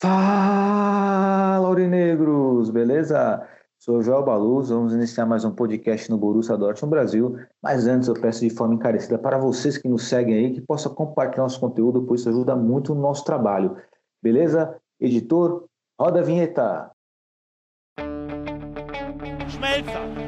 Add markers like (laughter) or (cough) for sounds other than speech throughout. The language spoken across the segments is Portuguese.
Fala, Aurinegros, beleza? Sou o Joel Baluz, vamos iniciar mais um podcast no Borussia Dortmund Brasil, mas antes eu peço de forma encarecida para vocês que nos seguem aí, que possam compartilhar nosso conteúdo, pois isso ajuda muito no nosso trabalho, beleza? Editor, roda a vinheta! Schmelzer,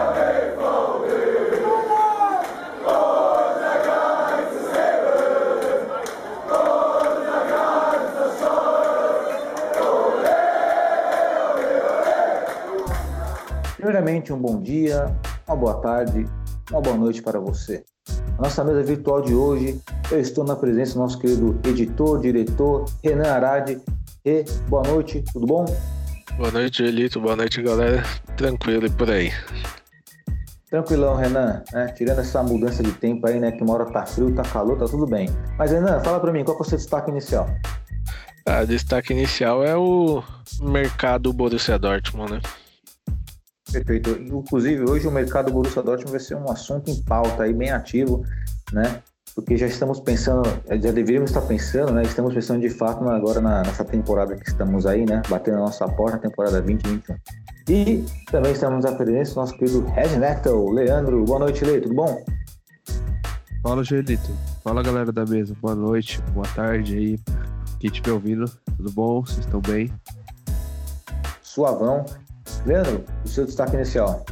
Primeiramente, um bom dia, uma boa tarde, uma boa noite para você. A nossa mesa virtual de hoje, eu estou na presença do nosso querido editor, diretor, Renan Arade. E boa noite, tudo bom? Boa noite, Elito. Boa noite, galera. Tranquilo e por aí. Tranquilão, Renan, né? Tirando essa mudança de tempo aí, né? Que uma hora tá frio, tá calor, tá tudo bem. Mas, Renan, fala pra mim, qual é o seu destaque inicial? A destaque inicial é o mercado Borussia Dortmund, né? Perfeito. Inclusive, hoje o mercado Borussia Dortmund vai ser um assunto em pauta aí, bem ativo, né? Porque já estamos pensando, já deveríamos estar pensando, né? Estamos pensando de fato agora na, nessa temporada que estamos aí, né? Batendo a nossa porta, temporada 2021. E também estamos à presença do nosso querido Red Metal, Leandro. Boa noite, Lei, tudo bom? Fala, Joelito. Fala, galera da mesa. Boa noite, boa tarde aí. Quem estiver ouvindo, tudo bom? Vocês estão bem? Suavão. Leandro, o seu destaque inicial.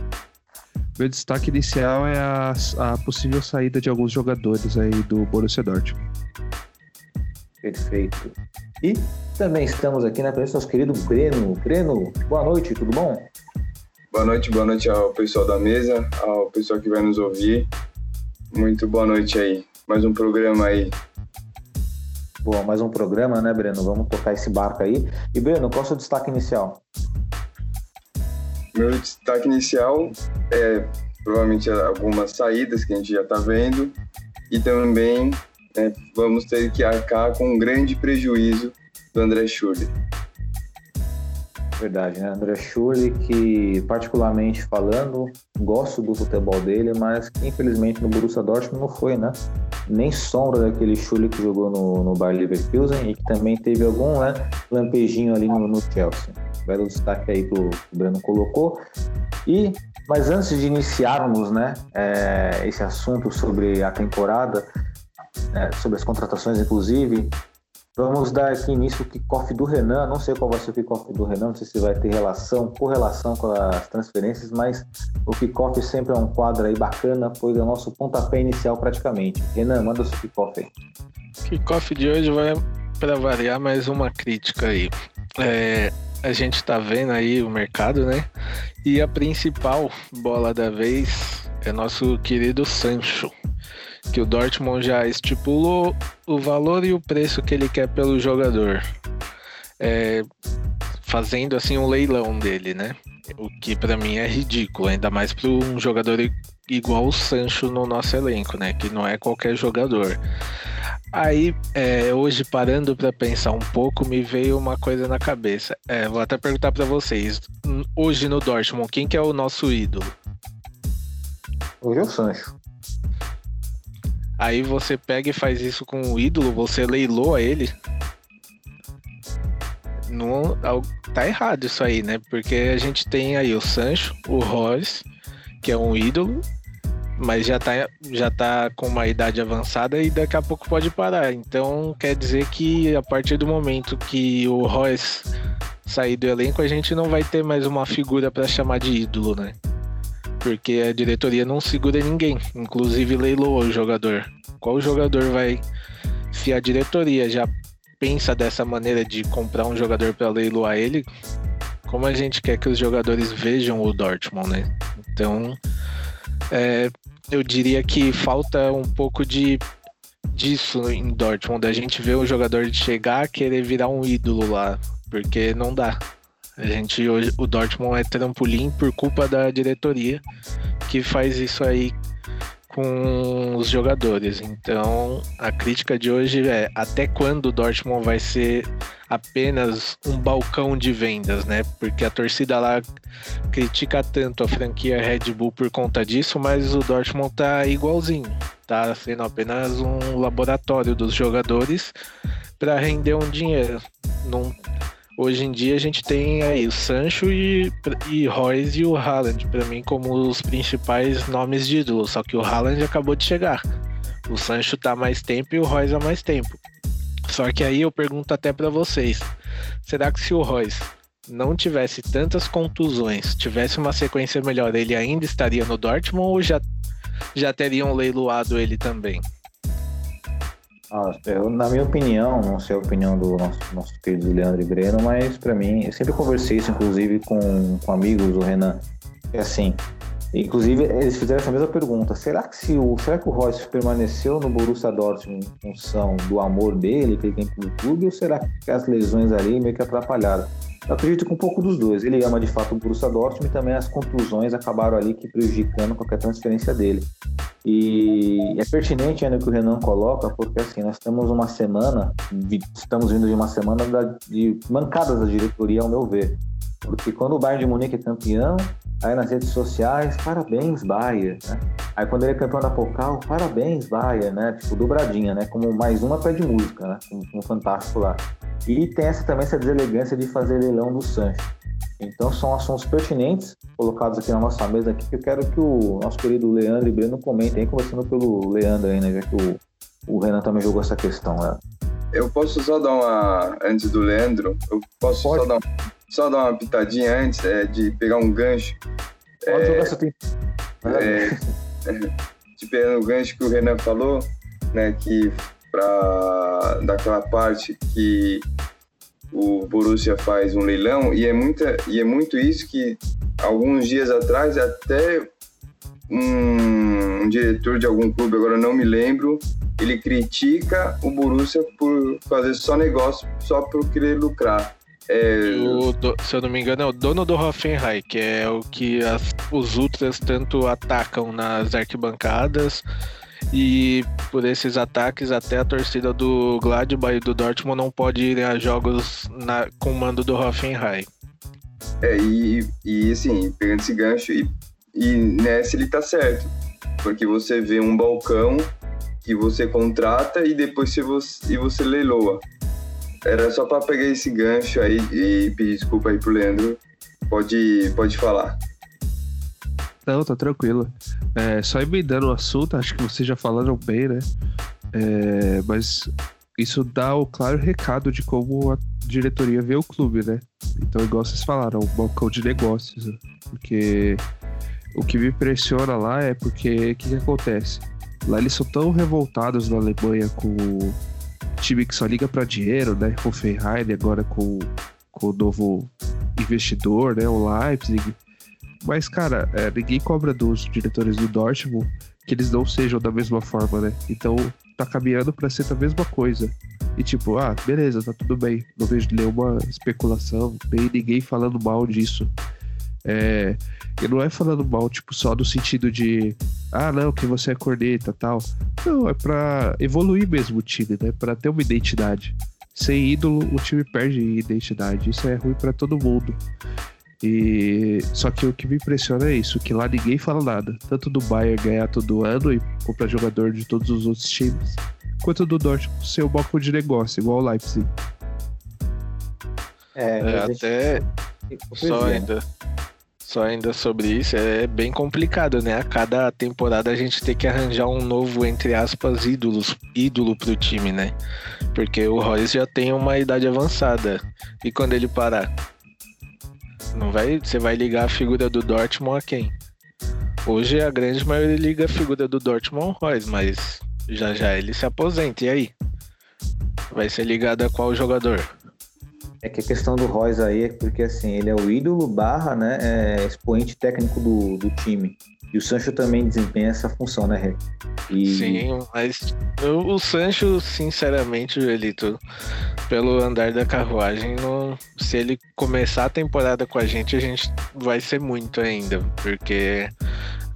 Meu destaque inicial é a, a possível saída de alguns jogadores aí do Borussia Dortmund. Perfeito. E também estamos aqui na presença do nosso querido Breno. Breno, boa noite, tudo bom? Boa noite, boa noite ao pessoal da mesa, ao pessoal que vai nos ouvir. Muito boa noite aí. Mais um programa aí. Bom, mais um programa, né, Breno? Vamos tocar esse barco aí. E, Breno, qual é o seu destaque inicial? Meu destaque inicial é provavelmente algumas saídas que a gente já está vendo e também né, vamos ter que arcar com um grande prejuízo do André Schurrle. Verdade, né? André Schurrle, que particularmente falando, gosto do futebol dele, mas que infelizmente no Borussia Dortmund não foi, né? Nem sombra daquele Schurrle que jogou no, no Bayer Leverkusen e que também teve algum né, lampejinho ali no, no Chelsea. Belo destaque aí que o Breno colocou. E, mas antes de iniciarmos, né, é, esse assunto sobre a temporada, é, sobre as contratações, inclusive, Vamos dar aqui início ao kickoff do Renan. Não sei qual vai ser o kickoff do Renan, não sei se vai ter relação, correlação com as transferências, mas o kickoff sempre é um quadro aí bacana, pois é o nosso pontapé inicial praticamente. Renan, manda o seu kickoff aí. Kickoff de hoje vai, para variar, mais uma crítica aí. É, a gente tá vendo aí o mercado, né? E a principal bola da vez é nosso querido Sancho. Que o Dortmund já estipulou o valor e o preço que ele quer pelo jogador. É, fazendo assim um leilão dele, né? O que pra mim é ridículo, ainda mais para um jogador igual o Sancho no nosso elenco, né? Que não é qualquer jogador. Aí, é, hoje parando pra pensar um pouco, me veio uma coisa na cabeça. É, vou até perguntar pra vocês. Hoje no Dortmund, quem que é o nosso ídolo? Hoje é o Sancho. Aí você pega e faz isso com o ídolo, você leiloa ele. Não, tá errado isso aí, né? Porque a gente tem aí o Sancho, o Royce, que é um ídolo, mas já tá, já tá com uma idade avançada e daqui a pouco pode parar. Então quer dizer que a partir do momento que o Royce sair do elenco, a gente não vai ter mais uma figura para chamar de ídolo, né? Porque a diretoria não segura ninguém, inclusive leiloou o jogador. Qual jogador vai. Se a diretoria já pensa dessa maneira de comprar um jogador para leiloar ele, como a gente quer que os jogadores vejam o Dortmund, né? Então, é, eu diria que falta um pouco de disso em Dortmund, a gente vê o jogador chegar querer virar um ídolo lá, porque não dá. A gente hoje o Dortmund é trampolim por culpa da diretoria que faz isso aí com os jogadores. Então, a crítica de hoje é até quando o Dortmund vai ser apenas um balcão de vendas, né? Porque a torcida lá critica tanto a franquia Red Bull por conta disso, mas o Dortmund tá igualzinho, tá sendo apenas um laboratório dos jogadores para render um dinheiro. Não Hoje em dia a gente tem aí o Sancho e, e Royce e o Haaland, para mim, como os principais nomes de ídolo. Só que o Haaland acabou de chegar. O Sancho tá mais tempo e o Royce há mais tempo. Só que aí eu pergunto até para vocês: será que se o Royce não tivesse tantas contusões, tivesse uma sequência melhor, ele ainda estaria no Dortmund ou já, já teriam leiloado ele também? Ah, eu, na minha opinião, não sei a opinião do nosso, nosso querido Leandro e Breno, mas para mim, eu sempre conversei isso, inclusive, com, com amigos do Renan. É assim, inclusive, eles fizeram essa mesma pergunta: será que se o, será que o Royce permaneceu no Borussia Dortmund em função do amor dele que ele tem pelo clube, ou será que as lesões ali meio que atrapalharam? Eu acredito que um pouco dos dois. Ele ama de fato o Borussia Dortmund e também as contusões acabaram ali que prejudicando qualquer transferência dele. E é pertinente ainda que o Renan coloca, porque assim, nós temos uma semana, estamos vindo de uma semana de mancadas da diretoria, ao meu ver. Porque quando o Bayern de Munique é campeão, aí nas redes sociais, parabéns, Bayern, né? Aí quando ele é campeão da Pokal, parabéns, Bayern, né? Tipo, dobradinha, né? Como mais uma pé de música, né? Um, um fantástico lá. E tem essa, também essa deselegância de fazer leilão do Sancho. Então são assuntos pertinentes colocados aqui na nossa mesa aqui, que eu quero que o nosso querido Leandro e Breno comentem começando pelo Leandro aí, né? Já que o, o Renan também jogou essa questão, né? Eu posso só dar uma. Antes do Leandro, eu posso só dar, só dar uma pitadinha antes é, de pegar um gancho. Pode é, jogar seu tempo. É, é, de pegar o gancho que o Renan falou, né? Que para daquela parte que o Borussia faz um leilão e é muita e é muito isso que alguns dias atrás até um, um diretor de algum clube agora não me lembro ele critica o Borussia por fazer só negócio só por querer lucrar é... O, se eu não me engano, é o dono do Hoffenheim, que é o que as, os Ultras tanto atacam nas arquibancadas e por esses ataques até a torcida do Gladbach e do Dortmund não pode ir a jogos na, com o mando do Hoffenheim. É, e, e assim, pegando esse gancho, e, e nessa ele tá certo, porque você vê um balcão que você contrata e depois você, e você leiloa. Era só para pegar esse gancho aí e pedir desculpa aí pro Leandro. Pode, pode falar. Não, tá tranquilo. É, só emendando o assunto, acho que vocês já falaram bem, né? É, mas isso dá o claro recado de como a diretoria vê o clube, né? Então, igual vocês falaram, um balcão de negócios. Né? Porque o que me impressiona lá é porque o que, que, acontece? Lá eles são tão revoltados na Alemanha com time que só liga para dinheiro, né? Ferrari, agora com, com o novo investidor, né? O Leipzig mas, cara, é, ninguém cobra dos diretores do Dortmund que eles não sejam da mesma forma, né? Então, tá caminhando para ser da mesma coisa. E tipo, ah, beleza, tá tudo bem. Não vejo nenhuma especulação, nem ninguém falando mal disso. É, e não é falando mal, tipo, só no sentido de, ah, não, que você é corneta tal. Não, é pra evoluir mesmo o time, né? Pra ter uma identidade. Sem ídolo, o time perde identidade. Isso é ruim para todo mundo. E só que o que me impressiona é isso, que lá ninguém fala nada, tanto do Bayern ganhar todo ano e comprar jogador de todos os outros times, quanto do Dortmund ser um balcão de negócio, igual o Leipzig. É, é até só ainda só ainda sobre isso é bem complicado, né? A cada temporada a gente tem que arranjar um novo entre aspas ídolos, ídolo pro time, né? Porque o Royce já tem uma idade avançada e quando ele parar não vai, você vai ligar a figura do Dortmund a quem? Hoje a grande maioria liga a figura do Dortmund ao Royce, mas já já ele se aposenta. E aí? Vai ser ligado a qual jogador? É que a questão do Royce aí é porque assim, ele é o ídolo barra, né, é expoente técnico do, do time. E o Sancho também desempenha essa função, né, Rê? E... Sim, mas o, o Sancho, sinceramente, Elito, pelo andar da carruagem, se ele começar a temporada com a gente, a gente vai ser muito ainda, porque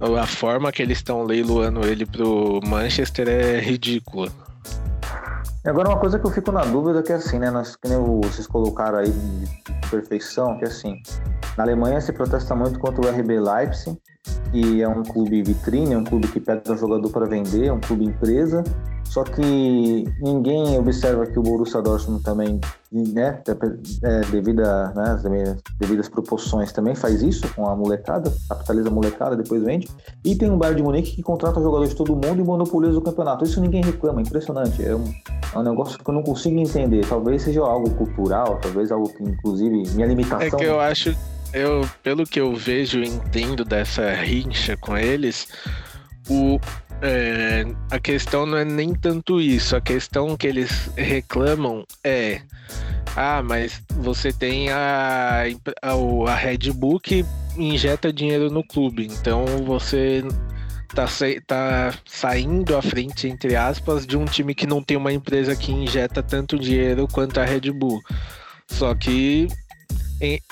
a forma que eles estão leiloando ele pro Manchester é ridícula. Agora uma coisa que eu fico na dúvida é que assim, né, nós, que nem vocês colocaram aí de perfeição, que assim, na Alemanha se protesta muito contra o RB Leipzig, que é um clube vitrine, é um clube que pega o jogador para vender, é um clube empresa, só que ninguém observa que o Borussia Dortmund também, né, é, devido a, né, as devidas proporções, também faz isso com a molecada, capitaliza a molecada, depois vende. E tem um Bayern de Munique que contrata jogadores de todo mundo e monopoliza o campeonato. Isso ninguém reclama, é impressionante. É um, é um negócio que eu não consigo entender. Talvez seja algo cultural, talvez algo que, inclusive, minha limitação. É que eu acho, eu, pelo que eu vejo e entendo dessa rincha com eles, o, é, a questão não é nem tanto isso. A questão que eles reclamam é: ah, mas você tem a, a, a Red Bull que injeta dinheiro no clube, então você tá, tá saindo à frente, entre aspas, de um time que não tem uma empresa que injeta tanto dinheiro quanto a Red Bull. Só que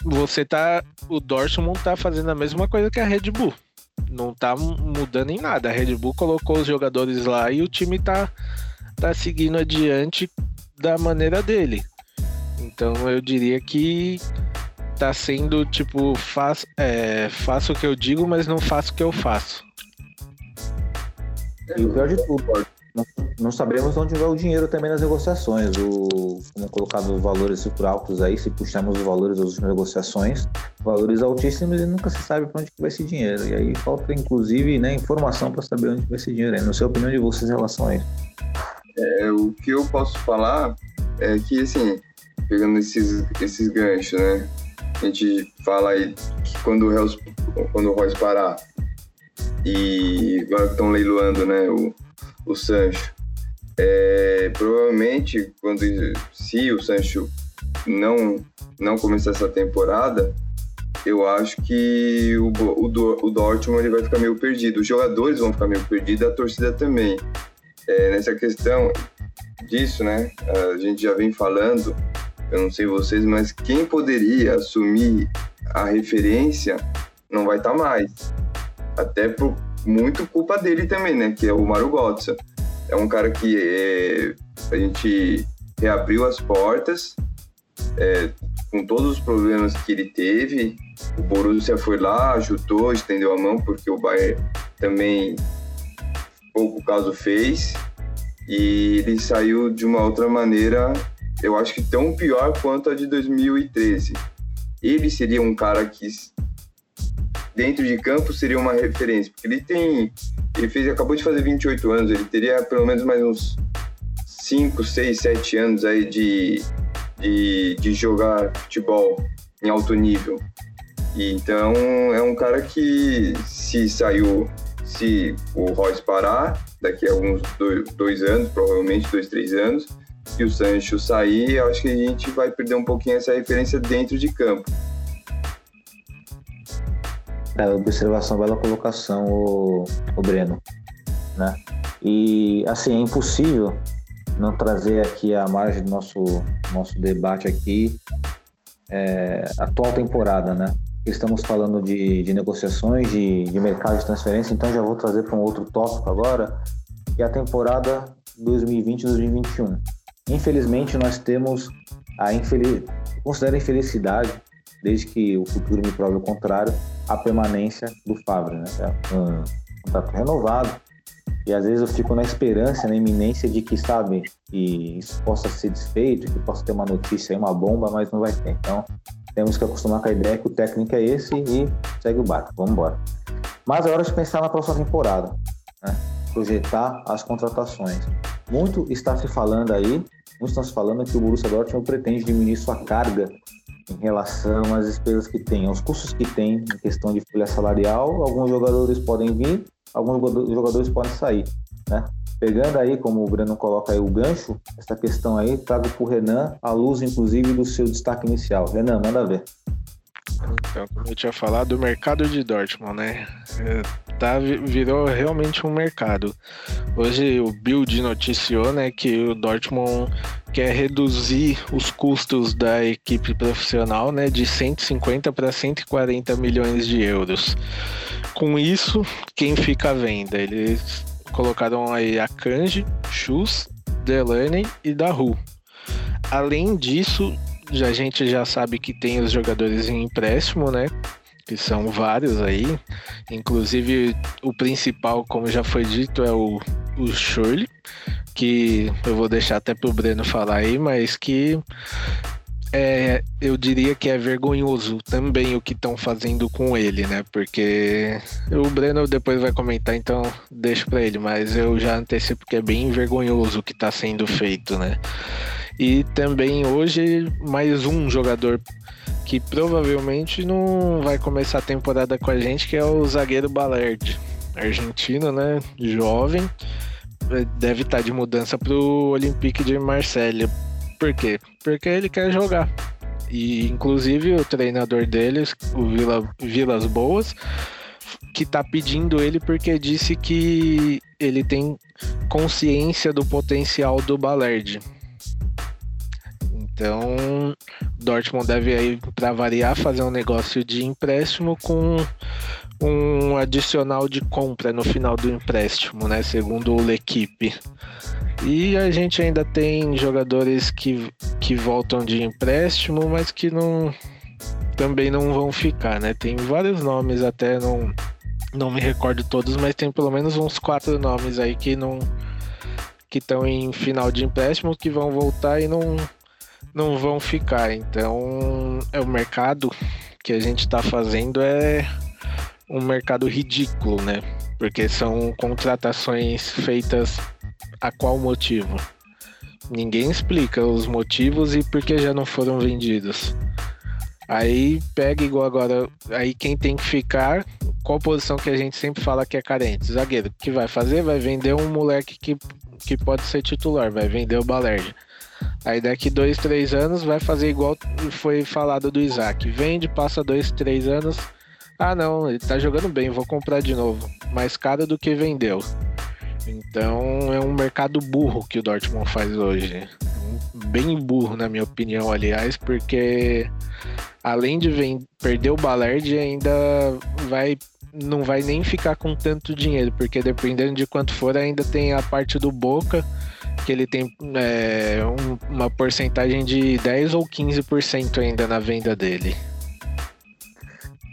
você tá. O Dortmund tá fazendo a mesma coisa que a Red Bull não tá mudando em nada. A Red Bull colocou os jogadores lá e o time tá, tá seguindo adiante da maneira dele. Então eu diria que tá sendo tipo, faz, é, faço o que eu digo, mas não faço o que eu faço. E o pior de tudo, não, saberemos onde vai o dinheiro também nas negociações. O, como colocado valores super altos aí, se puxarmos os valores das negociações, valores altíssimos e nunca se sabe para onde vai esse dinheiro. E aí falta, inclusive, né, informação para saber onde vai esse dinheiro. Não sei a opinião de vocês em relação a isso. É, o que eu posso falar é que, assim, pegando esses, esses ganchos, né? A gente fala aí que quando o Reus, quando o Royce parar e agora estão leiloando, né, o, o Sancho. É, provavelmente, quando se o Sancho não, não começar essa temporada, eu acho que o, o, o Dortmund ele vai ficar meio perdido. Os jogadores vão ficar meio perdidos, a torcida também. É, nessa questão disso, né? A gente já vem falando, eu não sei vocês, mas quem poderia assumir a referência não vai estar tá mais. Até por, muito culpa dele também, né? Que é o Maru Götze. É um cara que é, a gente reabriu as portas é, com todos os problemas que ele teve. O Borussia foi lá, ajudou, estendeu a mão, porque o Bayern também pouco caso fez. E ele saiu de uma outra maneira, eu acho que tão pior quanto a de 2013. Ele seria um cara que dentro de campo seria uma referência, porque ele tem, ele fez, acabou de fazer 28 anos, ele teria pelo menos mais uns 5, 6, 7 anos aí de, de, de jogar futebol em alto nível. E, então é um cara que se saiu, se o Royce parar, daqui a alguns dois, dois anos, provavelmente dois, três anos, e o Sancho sair, eu acho que a gente vai perder um pouquinho essa referência dentro de campo. É, observação, bela colocação, o, o Breno. Né? E, assim, é impossível não trazer aqui a margem do nosso, nosso debate aqui é, atual temporada, né? Estamos falando de, de negociações, de, de mercado de transferência, então já vou trazer para um outro tópico agora, que é a temporada 2020-2021. Infelizmente, nós temos a infeliz... considero infelicidade desde que o futuro me prove o contrário, a permanência do Fábio, né? É um contrato renovado. E às vezes eu fico na esperança, na iminência de que, sabe, que isso possa ser desfeito, que possa ter uma notícia aí, uma bomba, mas não vai ter. Então, temos que acostumar com a ideia que o técnico é esse e segue o barco. Vamos embora. Mas é hora de pensar na próxima temporada, né? projetar as contratações. Muito está se falando aí, estão se falando que o Borussia Dortmund pretende diminuir sua carga em relação às despesas que tem, aos custos que tem em questão de folha salarial. Alguns jogadores podem vir, alguns jogadores podem sair, né? Pegando aí, como o Breno coloca aí o gancho, essa questão aí, trago para o Renan, a luz, inclusive, do seu destaque inicial. Renan, manda ver. Então, como eu tinha falado, o mercado de Dortmund, né? É, tá, virou realmente um mercado. Hoje o Bild noticiou né, que o Dortmund quer reduzir os custos da equipe profissional né, de 150 para 140 milhões de euros. Com isso, quem fica à venda? Eles colocaram aí a Kanji, Schus, Delaney e Daru. Além disso, já, a gente já sabe que tem os jogadores em empréstimo, né? Que são vários aí. Inclusive, o principal, como já foi dito, é o, o Shirley, que eu vou deixar até pro Breno falar aí, mas que é, eu diria que é vergonhoso também o que estão fazendo com ele, né? Porque o Breno depois vai comentar, então deixo para ele, mas eu já antecipo que é bem vergonhoso o que está sendo feito, né? E também hoje mais um jogador que provavelmente não vai começar a temporada com a gente, que é o zagueiro Balerd, argentino, né? Jovem, deve estar tá de mudança para o Olympique de Marselha. Por quê? Porque ele quer jogar. E inclusive o treinador deles, o Vila, Vilas Boas, que tá pedindo ele porque disse que ele tem consciência do potencial do Balerd. Então, Dortmund deve aí, para variar, fazer um negócio de empréstimo com um adicional de compra no final do empréstimo, né? Segundo o L'Equipe. E a gente ainda tem jogadores que, que voltam de empréstimo, mas que não também não vão ficar, né? Tem vários nomes até, não, não me recordo todos, mas tem pelo menos uns quatro nomes aí que não que estão em final de empréstimo que vão voltar e não não vão ficar. Então, é o mercado que a gente está fazendo é um mercado ridículo, né? Porque são contratações feitas a qual motivo? Ninguém explica os motivos e por que já não foram vendidos. Aí pega igual agora, aí quem tem que ficar, qual posição que a gente sempre fala que é carente? Zagueiro, que vai fazer? Vai vender um moleque que, que pode ser titular, vai vender o Balerja. Aí daqui dois, três anos vai fazer igual foi falado do Isaac. Vende, passa dois, três anos. Ah não, ele tá jogando bem, vou comprar de novo. Mais caro do que vendeu. Então é um mercado burro que o Dortmund faz hoje. Bem burro, na minha opinião, aliás, porque além de perder o Ballard, ainda vai não vai nem ficar com tanto dinheiro, porque dependendo de quanto for, ainda tem a parte do Boca que ele tem é, um, uma porcentagem de 10 ou 15% ainda na venda dele.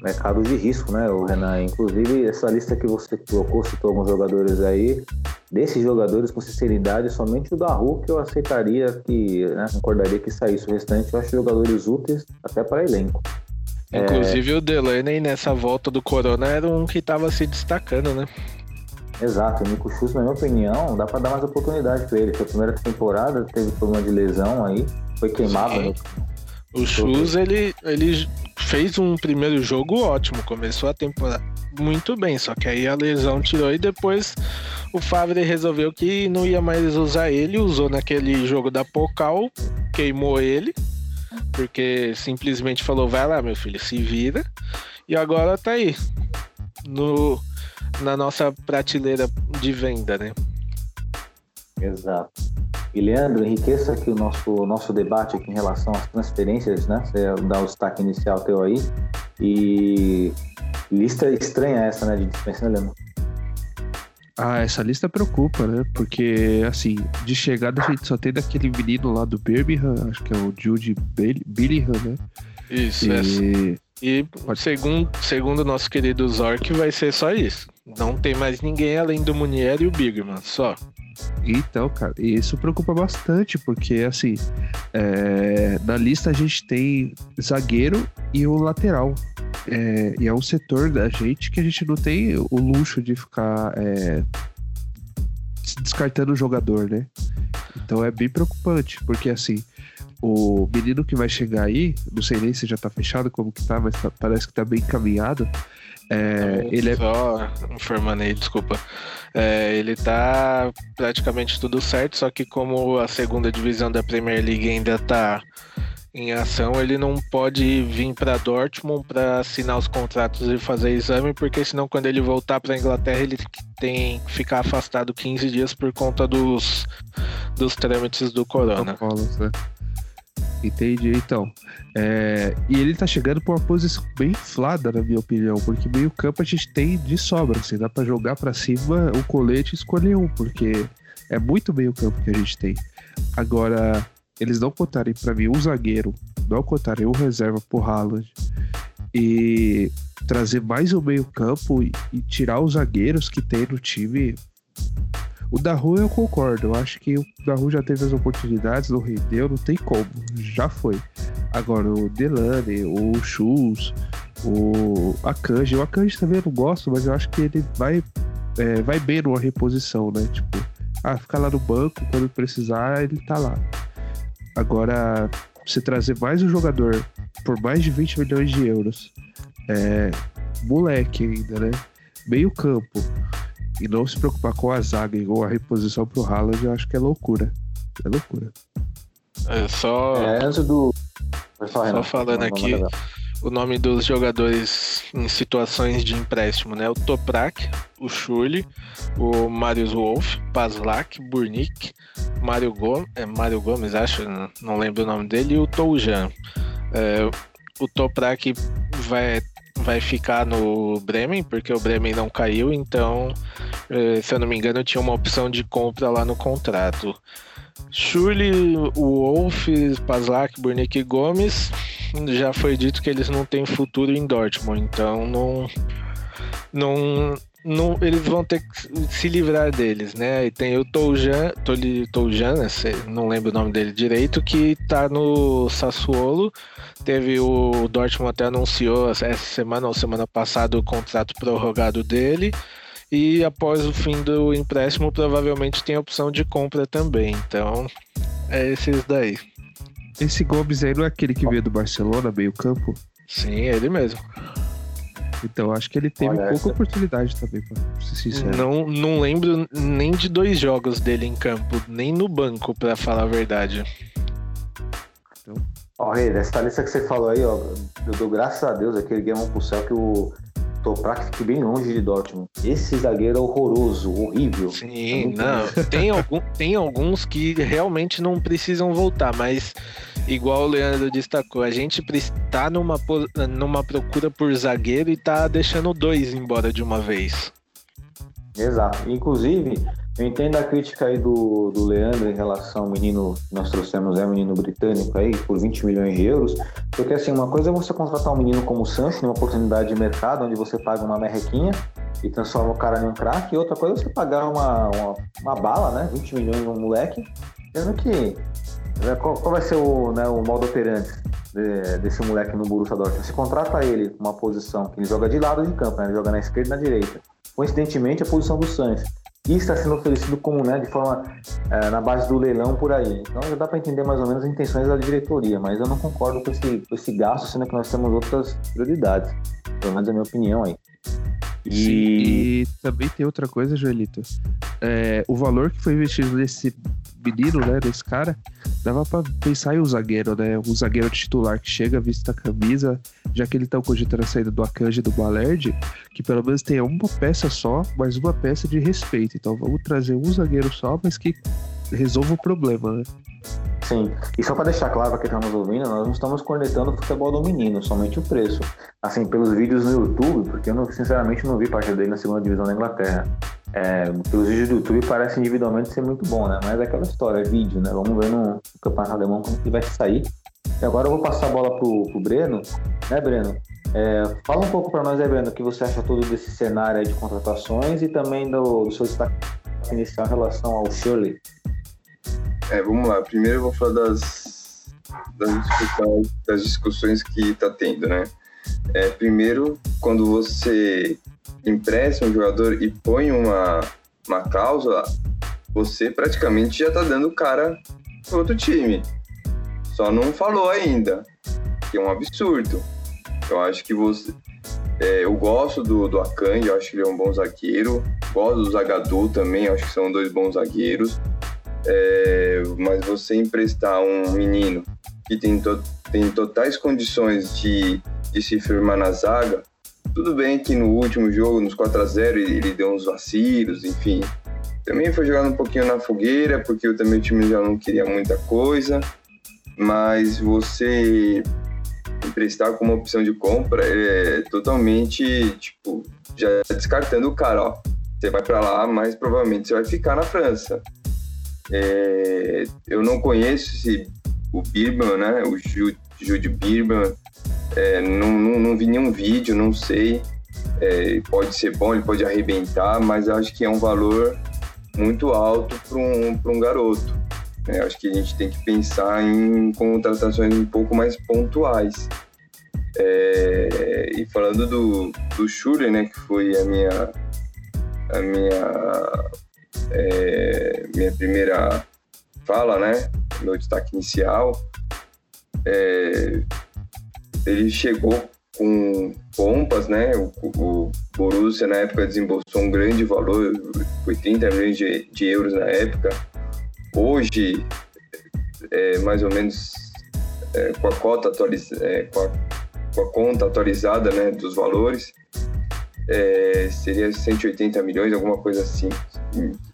Mercado de risco, né, o Renan? Inclusive, essa lista que você colocou, citou alguns jogadores aí. Desses jogadores, com sinceridade, somente o da Rua que eu aceitaria que, né, concordaria que saísse. O restante eu acho jogadores úteis até para elenco. Inclusive é... o Delaney nessa volta do Corona era um que estava se destacando, né? Exato, o Nico Schuss, na minha opinião, dá para dar mais oportunidade para ele. Foi a primeira temporada, teve problema de lesão aí, foi queimado. No... O Schuss, ele, ele fez um primeiro jogo ótimo, começou a temporada muito bem, só que aí a lesão tirou e depois o Favre resolveu que não ia mais usar ele, usou naquele jogo da Pocal, queimou ele, porque simplesmente falou: vai lá, meu filho, se vira, e agora tá aí. No, na nossa prateleira de venda, né? Exato. E Leandro, enriqueça aqui o nosso, nosso debate aqui em relação às transferências, né? Você dá o destaque inicial teu aí. E lista estranha essa, né? De dispensa, né, Leandro? Ah, essa lista preocupa, né? Porque, assim, de chegada a gente só tem daquele menino lá do Birmingham, acho que é o Jude Billingham, né? Isso, e... E segundo, segundo nosso querido Zork, vai ser só isso. Não tem mais ninguém além do Munier e o Bigman, só. Então, cara, isso preocupa bastante, porque assim, é, na lista a gente tem zagueiro e o lateral. É, e é um setor da gente que a gente não tem o luxo de ficar é, descartando o jogador, né? Então é bem preocupante, porque assim, o menino que vai chegar aí, não sei nem se já tá fechado, como que tá, mas tá- parece que tá bem encaminhado. É, ele é Só informando aí, desculpa. É, ele tá praticamente tudo certo, só que como a segunda divisão da Premier League ainda tá em ação, ele não pode vir para Dortmund para assinar os contratos e fazer exame, porque senão quando ele voltar para Inglaterra ele tem que ficar afastado 15 dias por conta dos, dos trâmites do corona. protocolos, né? Entendi, então. É, e ele tá chegando por uma posição bem inflada, na minha opinião, porque meio campo a gente tem de sobra, assim, dá pra jogar pra cima o colete e escolher um, porque é muito meio campo que a gente tem. Agora, eles não contarem pra mim um zagueiro, não contarem um reserva pro Haaland e trazer mais um meio campo e, e tirar os zagueiros que tem no time, o da Rua eu concordo. Eu acho que o da Rua já teve as oportunidades, não rendeu, não tem como. Já foi. Agora, o Delane, o Schultz, o Akanji. O Akanji também eu não gosto, mas eu acho que ele vai, é, vai bem numa reposição, né? Tipo, ah, ficar lá no banco, quando precisar, ele tá lá. Agora, você trazer mais um jogador por mais de 20 milhões de euros, é, moleque ainda, né? Meio campo e não se preocupar com a zaga igual a reposição pro Haaland, eu acho que é loucura. É loucura. É só, É, antes do. Falar, só falando aqui, o nome dos jogadores em situações de empréstimo, né? O Toprak, o Schurli, o Marius Wolf, Paslak, Burnick, Mário Gomes, é Mário Gomes, acho, não- não lembro o nome dele, e o Toujan. É, o Toprak vai, vai ficar no Bremen, porque o Bremen não caiu, então, é, se eu não me engano, tinha uma opção de compra lá no contrato. Schurli, o Wolf, Paslak, Burnick e Gomes já foi dito que eles não têm futuro em Dortmund, então não, não, não eles vão ter que se livrar deles, né? E tem o Toujan, sei- não lembro o nome dele direito, que tá no Sassuolo. Teve o Dortmund até anunciou essa semana ou semana passada o contrato prorrogado dele. E após o fim do empréstimo, provavelmente tem a opção de compra também. Então, é esses daí. Esse Gomes aí não é aquele que veio do Barcelona, meio campo? Sim, ele mesmo. Então acho que ele teve Olha, pouca essa- oportunidade também, pra ser sincero. Não, não lembro nem de dois jogos dele em campo, nem no banco, pra falar a verdade. Ó, Rei, dessa lista que você falou aí, ó, eu dou graças a Deus aquele game pro céu que o Toprak fique bem longe de Dortmund. Esse zagueiro é horroroso, horrível. Sim, É não. (laughs) Tem, algum, tem alguns que realmente não precisam voltar, mas igual o Leandro destacou, a gente pre- tá numa, numa procura por zagueiro e tá deixando dois embora de uma vez. Exato. Inclusive, eu entendo a crítica aí do, do Leandro em relação ao menino que nós trouxemos, é um menino britânico aí, por 20 milhões de euros. Porque assim, uma coisa é você contratar um menino como o Sancho, numa oportunidade de mercado, onde você paga uma merrequinha e transforma o cara em um craque, e outra coisa é você pagar uma, uma, uma bala, né? 20 milhões num moleque, sendo que. né, Qual, qual vai ser o, né, o modo operante de- desse moleque no Borussia Dortmund? Você contrata ele numa posição que ele joga de lado de campo, né? Ele joga na esquerda e na direita coincidentemente a posição do Sancho. E está sendo oferecido como, né, de forma eh, na base do leilão por aí. Então já dá para entender mais ou menos as intenções da diretoria, mas eu não concordo com esse, com esse gasto, sendo que nós temos outras prioridades. Pelo menos é a minha opinião aí. E, E também tem outra coisa, Joelito. É, o valor que foi investido nesse menino, né, nesse cara, dava pra pensar em um zagueiro, né? Um zagueiro titular que chega, vista a camisa, já que ele tá cogitando a saída do Akanji e do Balerd, que pelo menos tenha uma peça só, mas uma peça de respeito. Então vamos trazer um zagueiro só, mas que resolva o problema, né? sim, e só para deixar claro para quem está nos ouvindo, nós não estamos cornetando o futebol do menino, somente o preço. Assim, pelos vídeos no YouTube, porque eu não- sinceramente não vi parte dele na segunda divisão da Inglaterra. É, pelos vídeos do YouTube parece individualmente ser muito bom, né? Mas é aquela história, é vídeo, né? Vamos ver no campeonato alemão como que vai sair. E agora eu vou passar a bola pro, pro Breno, né, Breno? É, fala um pouco para nós aí, Breno, o que você acha todo desse cenário de contratações e também do, do seu destaque inicial em relação ao Shirley. É, vamos lá. Primeiro eu vou falar das, das, discussões, das discussões que tá tendo, né? É, primeiro, quando você empresta um jogador e põe uma, uma cláusula, você praticamente já tá dando cara para outro time. só não falou ainda, que é um absurdo. Eu acho que você. É, eu gosto do, do Akanji, eu acho que ele é um bom zagueiro. Gosto do Zagadu também, acho que são dois bons zagueiros. É, mas você emprestar um menino que tem, to, tem totais condições de, de se firmar na zaga, tudo bem que no último jogo, nos 4 a 0 ele deu uns vacilos, enfim. Também foi jogado um pouquinho na fogueira, porque também o time já não queria muita coisa. Mas você emprestar como opção de compra é totalmente, tipo, já descartando o cara, ó. Você vai para lá, mas provavelmente você vai ficar na França. É, eu não conheço esse, o Birman, né? O Jude Birman. É, não, não, não, vi nenhum vídeo, não sei. É, pode ser bom, ele pode arrebentar, mas acho que é um valor muito alto para um, um garoto. É, acho que a gente tem que pensar em contratações um pouco mais pontuais. É, e falando do, do Schuller, né, que foi a minha, a minha, é, minha primeira fala, né, meu destaque inicial, é, ele chegou com pompas, né? O, o Borussia na época desembolsou um grande valor, foi 30 milhões de, de euros na época. Hoje, é, mais ou menos é, com a cota é, com, a, com, a, conta atualizada, né, dos valores, é, seria 180 milhões, alguma coisa assim.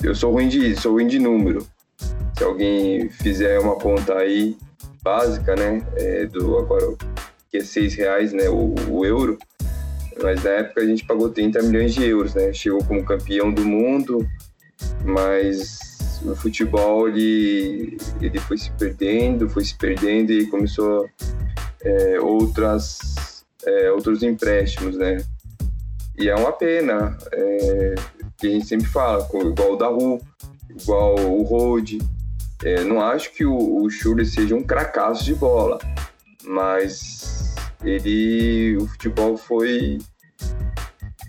Eu sou ruim de, sou ruim de número. Se alguém fizer uma conta aí básica, né, é, do agora que é seis reais, né, o, o, euro, mas na época a gente pagou 30 milhões de euros, né, chegou como campeão do mundo, mas o futebol ele, ele foi se perdendo, foi se perdendo e começou é, outras é, outros empréstimos, né, e é uma pena, é, que a gente sempre fala, igual o da Ru, igual o Rode, é, não acho que o, o seja um cracaço de bola, mas ele o futebol foi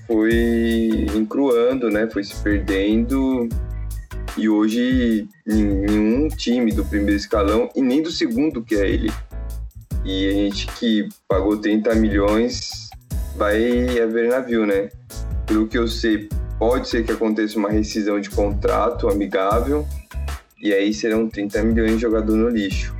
foi encruando, né? Foi se perdendo e hoje nenhum time do primeiro escalão e nem do segundo que é ele. E a gente que pagou 30 milhões vai haver navio, né? Pelo que eu sei, pode ser que aconteça uma rescisão de contrato amigável e aí serão 30 milhões de jogador no lixo.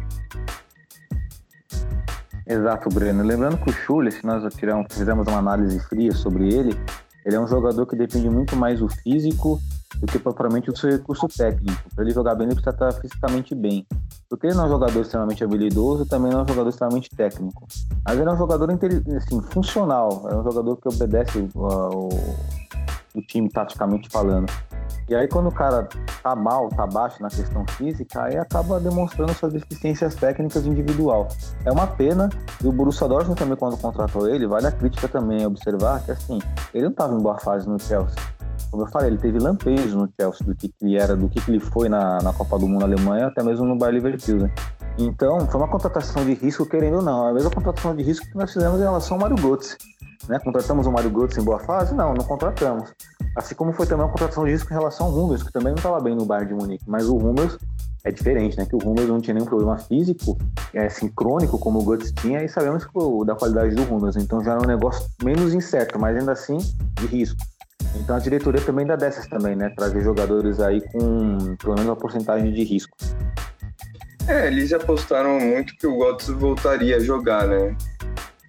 Exato, Breno. Lembrando que o Schuller, se nós tiramos, fizemos uma análise fria sobre ele, ele é um jogador que depende muito mais do físico do que propriamente do seu recurso técnico. Para ele jogar bem, ele precisa estar fisicamente bem. Porque ele não é um jogador extremamente habilidoso, também não é um jogador extremamente técnico. Mas ele é um jogador assim, funcional, é um jogador que obedece o, o, time taticamente falando. E aí quando o cara tá mal, tá baixo na questão física, aí acaba demonstrando suas deficiências técnicas individual. É uma pena, e o Borussia Dortmund também quando contratou ele, vale a crítica também observar que assim, ele não estava em boa fase no Chelsea. Como eu falei, ele teve lampejos no Chelsea do que, que era, do que, que ele foi na, na Copa do Mundo na Alemanha, até mesmo no Bayer Leverkusen. Então, foi uma contratação de risco, querendo ou não. É a mesma contratação de risco que nós fizemos em relação ao Mário Götze. Né? Contratamos o Mário Götze em boa fase? Não, não contratamos. Assim como foi também uma contratação de risco em relação ao Hummels, que também não estava bem no Bayern de Munique. Mas o Hummels é diferente, né? Que o Hummels não tinha nenhum problema físico, é assim, crônico, como o Guts tinha, e sabemos que o, da qualidade do Hummels. Então já era um negócio menos incerto, mas ainda assim de risco. Então a diretoria também dá dessas também, né? Trazer jogadores aí com pelo menos uma porcentagem de risco. É, eles apostaram muito que o Götze voltaria a jogar, né?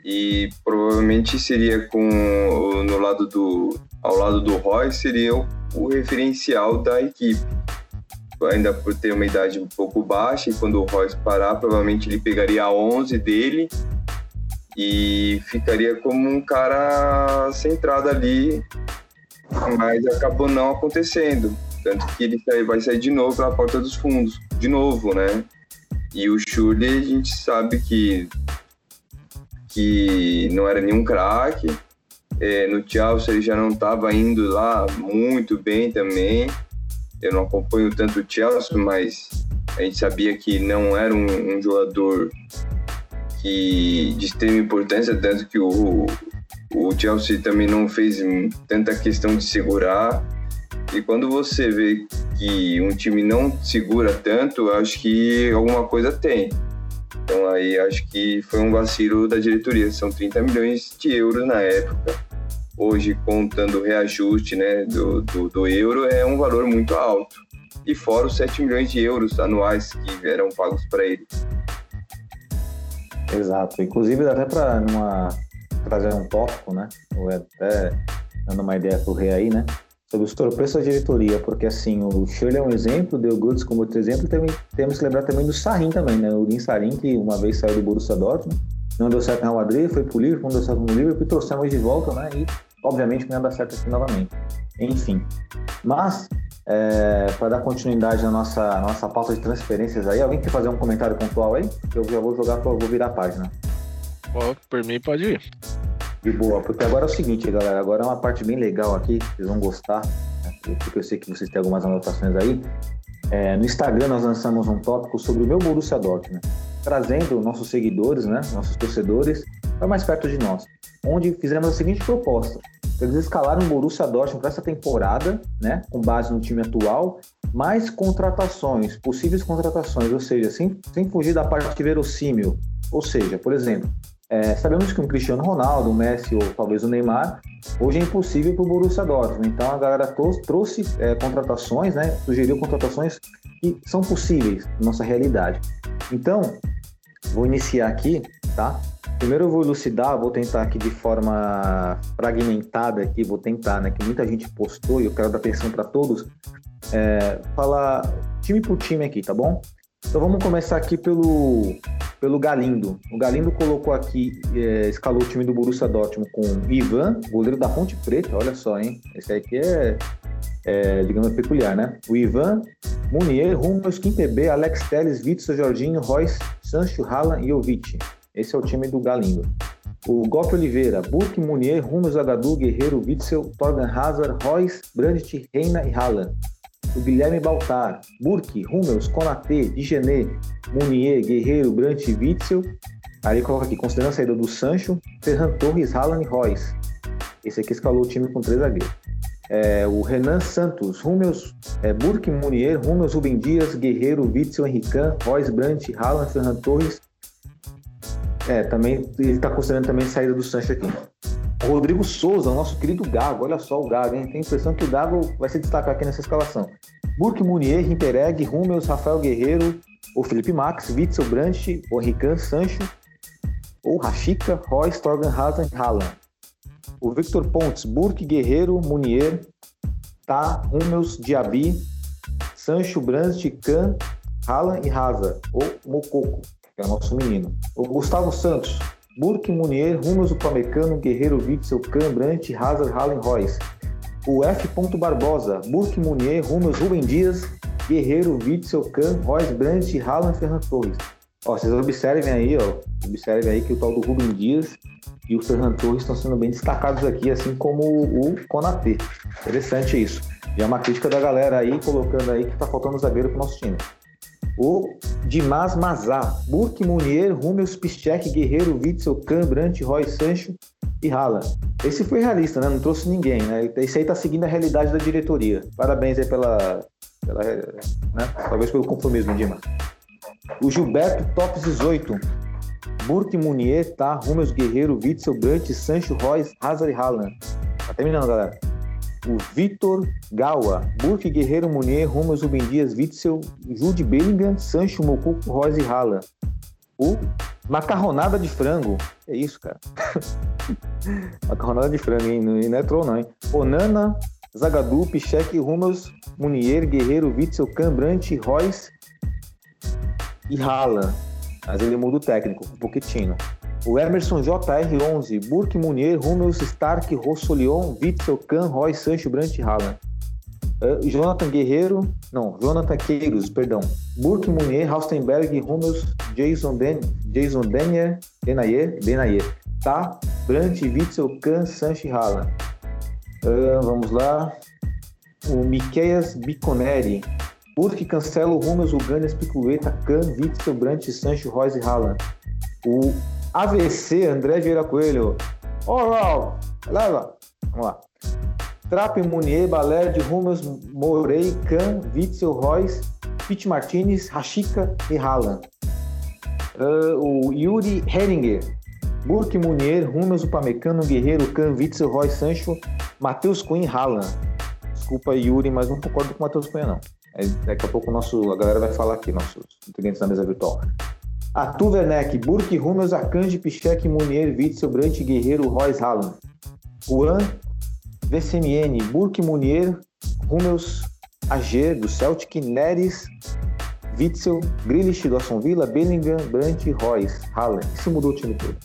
E provavelmente seria com no lado do ao lado do Roy seria o, referencial da equipe. Ainda por ter uma idade um pouco baixa, e quando o Royce parar, provavelmente ele pegaria a 11 dele e ficaria como um cara centrado ali, mas acabou não acontecendo. Tanto que ele vai sair de novo pela porta dos fundos, de novo, né? E o Schürrle, a gente sabe que, que não era nenhum craque, é, no Chelsea ele já não estava indo lá muito bem também. Eu não acompanho tanto o Chelsea, mas a gente sabia que não era um, um jogador que de extrema importância, tanto que o, o Chelsea também não fez tanta questão de segurar. E quando você vê que um time não segura tanto, acho que alguma coisa tem. Então aí acho que foi um vacilo da diretoria. São 30 milhões de euros na época. Hoje, contando o reajuste né, do, do, do euro, é um valor muito alto. E fora os 7 milhões de euros anuais que eram pagos para ele. Exato. Inclusive, dá até para trazer um tópico, né? Ou até dando uma ideia para o Rei aí, né? Sobre os tropeços da diretoria, porque assim, o Shirley é um exemplo, deu Goods como outro exemplo, e também, temos que lembrar também do Sarin também, né? O Lin Sarin, que uma vez saiu do Borussia Dortmund, não deu certo Real Madrid, foi pro Liverpool, não deu certo no Liverpool, e trouxemos de volta, né? E, obviamente, não ia dar certo aqui novamente. Enfim. Mas, é, para dar continuidade na nossa, nossa pauta de transferências aí, alguém quer fazer um comentário pontual aí? Eu já vou jogar, vou virar a página. Ó, por mim pode ir. De boa, porque agora é o seguinte, galera, agora é uma parte bem legal aqui, vocês vão gostar, né? porque eu sei que vocês têm algumas anotações aí. É, no Instagram nós lançamos um tópico sobre o meu Borussia Dortmund, trazendo nossos seguidores, né, nossos torcedores, para mais perto de nós, onde fizemos a seguinte proposta. Eles escalaram o Borussia Dortmund para essa temporada, né, com base no time atual, mais contratações, possíveis contratações, ou seja, sem, sem fugir da parte verossímil. Ou seja, por exemplo, é, sabemos que um Cristiano Ronaldo, um Messi ou talvez o Neymar, hoje é impossível para o Borussia Dortmund. Então a galera trouxe é, contratações, né, sugeriu contratações que são possíveis na nossa realidade. Então, vou iniciar aqui, tá? Primeiro eu vou elucidar, vou tentar aqui de forma fragmentada aqui, vou tentar, né, que muita gente postou e eu quero dar atenção para todos, é, falar time por time aqui, tá bom? Então vamos começar aqui pelo, pelo Galindo. O Galindo colocou aqui, é, escalou o time do Borussia Dortmund com Ivan, goleiro da Ponte Preta, olha só, hein? Esse aqui é, é digamos, peculiar, né? O Ivan, Munier, Hummels, Kimpembe, Alex Telles, Witzel, Jorginho, Royce, Sancho, Haaland e Jovic. Esse é o time do Galindo. O Golpe Oliveira, Burke, Munier, Hummels, Agadu, Guerreiro, Witzel, Torgan Hazard, Royce, Brandt, Reina e Haaland o Guilherme Baltar, Burke, Hummels, Konaté, Digené, Munier, Guerreiro, Brant e Witzel. Aí coloca aqui, considerando a saída do Sancho, Ferran Torres, Haaland e Royce. Esse aqui escalou o time com três zagueiros. É, o Renan Santos, Hummels, é, Burke, Munier, Hummels, Rubem Dias, Guerreiro, Witzel, Henrican, Royce, Brandt, Haaland, Ferran Torres. É, também, ele está considerando também a saída do Sancho aqui. Rodrigo Souza, o nosso querido Gago. Olha só o Gago, hein? Tem a impressão que o Gago vai se destacar aqui nessa escalação. Burke Munier, Rimpereg, Rummels, Rafael Guerreiro, o Felipe Max, Witzel Brandt, o Henrican Sancho, o Rashica, Royce, Torgan e Haaland. O Victor Pontes, Burke, Guerreiro, Munier, Tá, Rummels, Diaby, Sancho, Brandt, Can, Haaland e Hazard, ou Mococo, que é o nosso menino. O Gustavo Santos, Burke, Munier, Rummels, Upamecano, Guerreiro, Witzel, Can, Brandt, Hazard, Haaland, Royce. O F. Barbosa, Burke, Munier, Rummels, Rubem Dias, Guerreiro, Witzel, Can, Royce, Brandt, Haaland, Ferran Torres. Ó, vocês observem aí, ó, observem aí que o tal do Rubem Dias e o Ferran Torres estão sendo bem destacados aqui, assim como o Konatê. Interessante isso. E é uma crítica da galera aí, colocando aí que tá faltando zagueiro pro nosso time o Dimas Mazá, Burke, Munier, Rummels, Piszczek, Guerreiro, Witzel, Kahn, Roy, Sancho e Haaland. Esse foi realista, né? Não trouxe ninguém, né? Esse aí tá seguindo a realidade da diretoria. Parabéns aí pela... pela né? Talvez pelo conformismo, Dimas. O Gilberto, top 18. Burke, Munier, tá? Rummels, Guerreiro, Witzel, Brandt, Sancho, Royce, Hazard e Haaland. Tá terminando, galera o Vitor Gawa, Burke, Guerreiro, Munier, Rumas, Rubem Dias, Witzel, Jude Bellingham, Sancho, Mocuco, Rose e. O Macarronada de Frango. É isso, cara. (laughs) Macarronada de Frango, hein? Não, é troll, não, hein? Onana, Zagadu, Pichek, Rumas, Munier, Guerreiro, Witzel, Cambrante, Royce e Haaland. Mas ele muda o técnico, o Pochettino. O Emerson JR11, Burke, Munier, Hummels, Stark, Rossolion, Witzel, Kahn, Roy, Sancho, Brandt e Haaland. Uh, Jonathan Guerreiro, não, Jonathan Queiros, perdão. Burke, Munier, Haustenberg, Hummels, Jason, Den, Jason Denier, Denayer, Denayer. Tá? Brandt, Witzel, Kahn, Sancho e Haaland. Uh, vamos lá. O Miqueias Biconeri. Burke, Cancelo, Hummels, Uganes, Piculeta, Kahn, Witzel, Brandt, Sancho, Royce e Haaland. O AVC, André Vieira Coelho. Oral, leva. Vamos lá. Trap, Munier, Balerd, Rummels, Morei, Can, Witzel, Royce, Pete Martinez, Rashica e Haaland. Uh, o Yuri Heringer, Burke Munier, Rummels, Upamecano, Guerreiro, Can, Witzel, Roy Sancho, Matheus Cunha e Haaland. Desculpa, Yuri, mas não concordo com o Matheus Cunha, não. É, daqui a pouco nosso, a galera vai falar aqui, nossos integrantes da mesa virtual. Atu Werneck, Burke, Rummels, Akanji, Pichek, Munier, Witzel, Brant, Guerreiro, Royce, Haaland. Juan, VCMN, Burke, Munier, Rummels, AG, do Celtic, Neres, Witzel, Grealish, do Aston Villa, Bellingham, Brandt, Royce, Haaland. Isso mudou o time todo.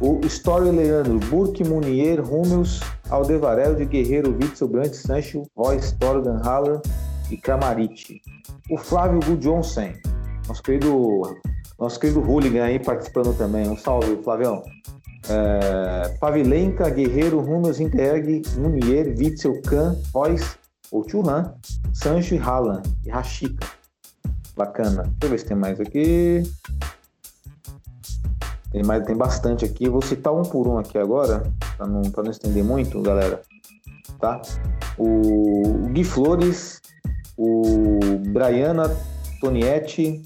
O Story Leandro, Burke, Munier, Rummels, Aldevarel, de Guerreiro, Witzel, Brandt, Sancho, Royce, Torgan, Haaland e Kramaric. O Flávio Gudjonsen, nosso querido, nosso querido Hooligan aí participando também. Um salve, Flavião. É, Pavilenka, Guerreiro, Rummels, Intereg, Munier, Witzel, Kahn, Royce, ou Churran, Sancho e Haaland e Rashika. Bacana. Deixa eu ver se tem mais aqui. Tem, mais, tem bastante aqui. Vou citar um por um aqui agora, para não, pra não estender muito, galera. Tá? O Gui Flores, o Briana Tonietti,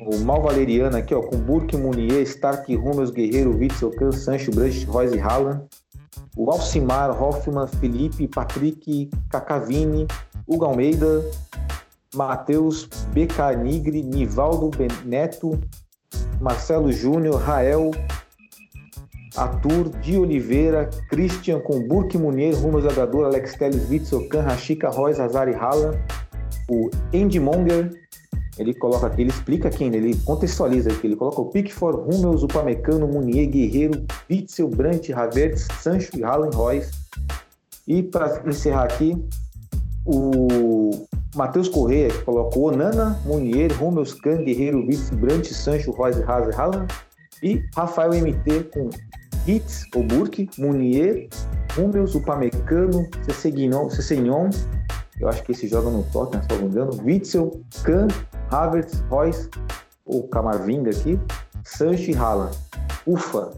o Mal Valeriano aqui, ó, com Burke, Munier, Stark, Rummels, Guerreiro, Witzel, Kahn, Sancho, Brandt, Royce e Haaland. O Alcimar, Hoffman, Felipe, Patrick, Cacavini, Hugo Almeida, Matheus Becanigri, Nivaldo Neto, Marcelo Júnior, Rael, Atur, Di Oliveira, Christian com Burke Munier, Rumo Jogador, Alex Teles, Witzel, Can, Rashika, Royce, Hazari Haaland, o Andy Monger, ele coloca aqui, ele explica quem, ele contextualiza aqui, ele coloca o Pickford, Rummels, Upamecano, Munier, Guerreiro, Witzel, Brandt, Havertz, Sancho e Haaland, Royce. E para encerrar aqui, o Matheus Correia, que colocou Onana, Munier, Rummels, Kahn, Guerreiro, Witzel, Brandt, Sancho, Royce, Hazer, Haaland. E Rafael MT com Hitz, ou Burke, Munier, Rummels, Upamecano, Cessignon, eu acho que esse joga no Tottenham, se não me engano, Witzel, Kahn, Havertz, Royce, ou Camarvinga aqui, Sancho e Haaland. Ufa!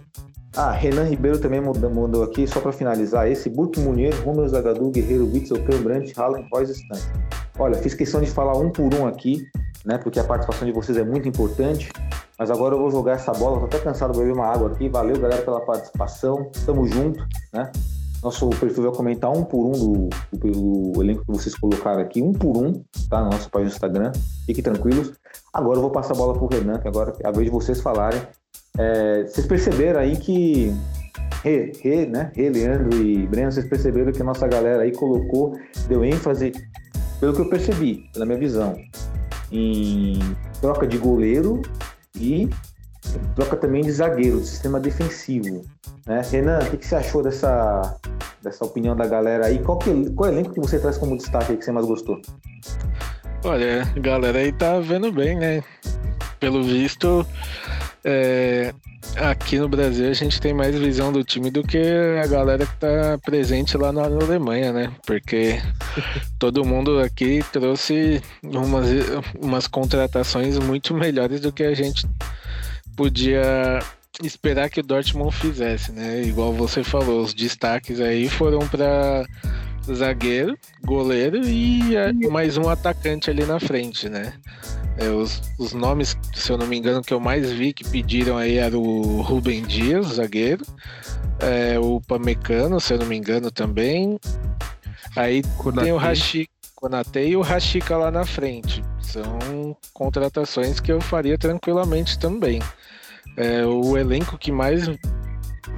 Ah, Renan Ribeiro também mandou aqui, só para finalizar, esse Burke Munier, Romeu Zagadou, Guerreiro, Witzel, Kahn, Brandt, Haaland, Royce e. Olha, fiz questão de falar um por um aqui, né, porque a participação de vocês é muito importante, mas agora eu vou jogar essa bola, tô até cansado de beber uma água aqui, valeu galera pela participação, tamo junto, né? Nosso perfil vai comentar um por um do, do, do, elenco que vocês colocaram aqui, um por um, tá? Na nossa página do Instagram. Fiquem tranquilos. Agora eu vou passar a bola pro Renan, que agora é a vez de vocês falarem. É, vocês perceberam aí que. Rê, Rê, né? Rê, Leandro e Breno, vocês perceberam que a nossa galera aí colocou, deu ênfase, pelo que eu percebi, pela minha visão, em troca de goleiro e troca também de zagueiro, de sistema defensivo. Né? Renan, o que, que, você achou dessa, dessa opinião da galera aí? Qual, que, qual elenco que você traz como destaque aí que você mais gostou? Olha, a galera aí tá vendo bem, né? Pelo visto, é, aqui no Brasil a gente tem mais visão do time do que a galera que tá presente lá na Alemanha, né? Porque (laughs) todo mundo aqui trouxe umas, umas contratações muito melhores do que a gente podia esperar que o Dortmund fizesse, né? Igual você falou, os destaques aí foram para zagueiro, goleiro e mais um atacante ali na frente, né? É, os, os, nomes, se eu não me engano, que eu mais vi que pediram aí era o Rubem Dias, zagueiro, é, o Pamecano, se eu não me engano também. Aí tem o Rashika, Konate e o Rashika lá na frente. São contratações que eu faria tranquilamente também. É, o elenco que mais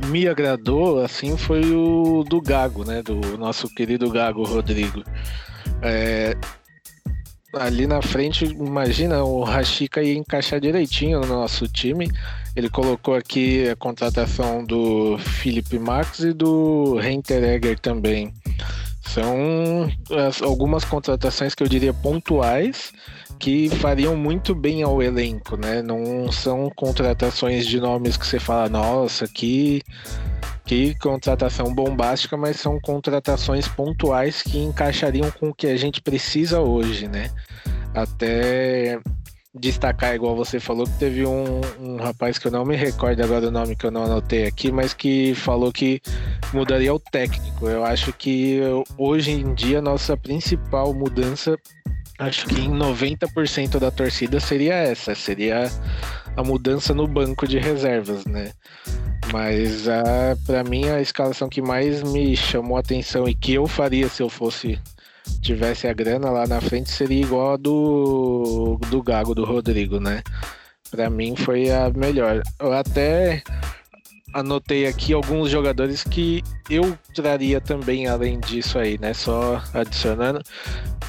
me agradou assim foi o do Gago, né? Do nosso querido Gago Rodrigo. É, ali na frente, imagina, o Rashika ia encaixar direitinho no nosso time. Ele colocou aqui a contratação do Felipe Max e do Reinteregger também. São algumas contratações que eu diria pontuais que fariam muito bem ao elenco, né? Não são contratações de nomes que você fala, nossa, que, que contratação bombástica, mas são contratações pontuais que encaixariam com o que a gente precisa hoje, né? Até destacar, igual você falou, que teve um, um, rapaz que eu não me recordo agora o nome que eu não anotei aqui, mas que falou que mudaria o técnico. Eu acho que hoje em dia nossa principal mudança acho que em 90% da torcida seria essa, seria a mudança no banco de reservas, né? Mas a, pra mim a escalação que mais me chamou a atenção e que eu faria se eu fosse tivesse a grana lá na frente seria igual a do, do Gago, do Rodrigo, né? Pra mim foi a melhor. Eu até anotei aqui alguns jogadores que eu traria também além disso aí, né? Só adicionando.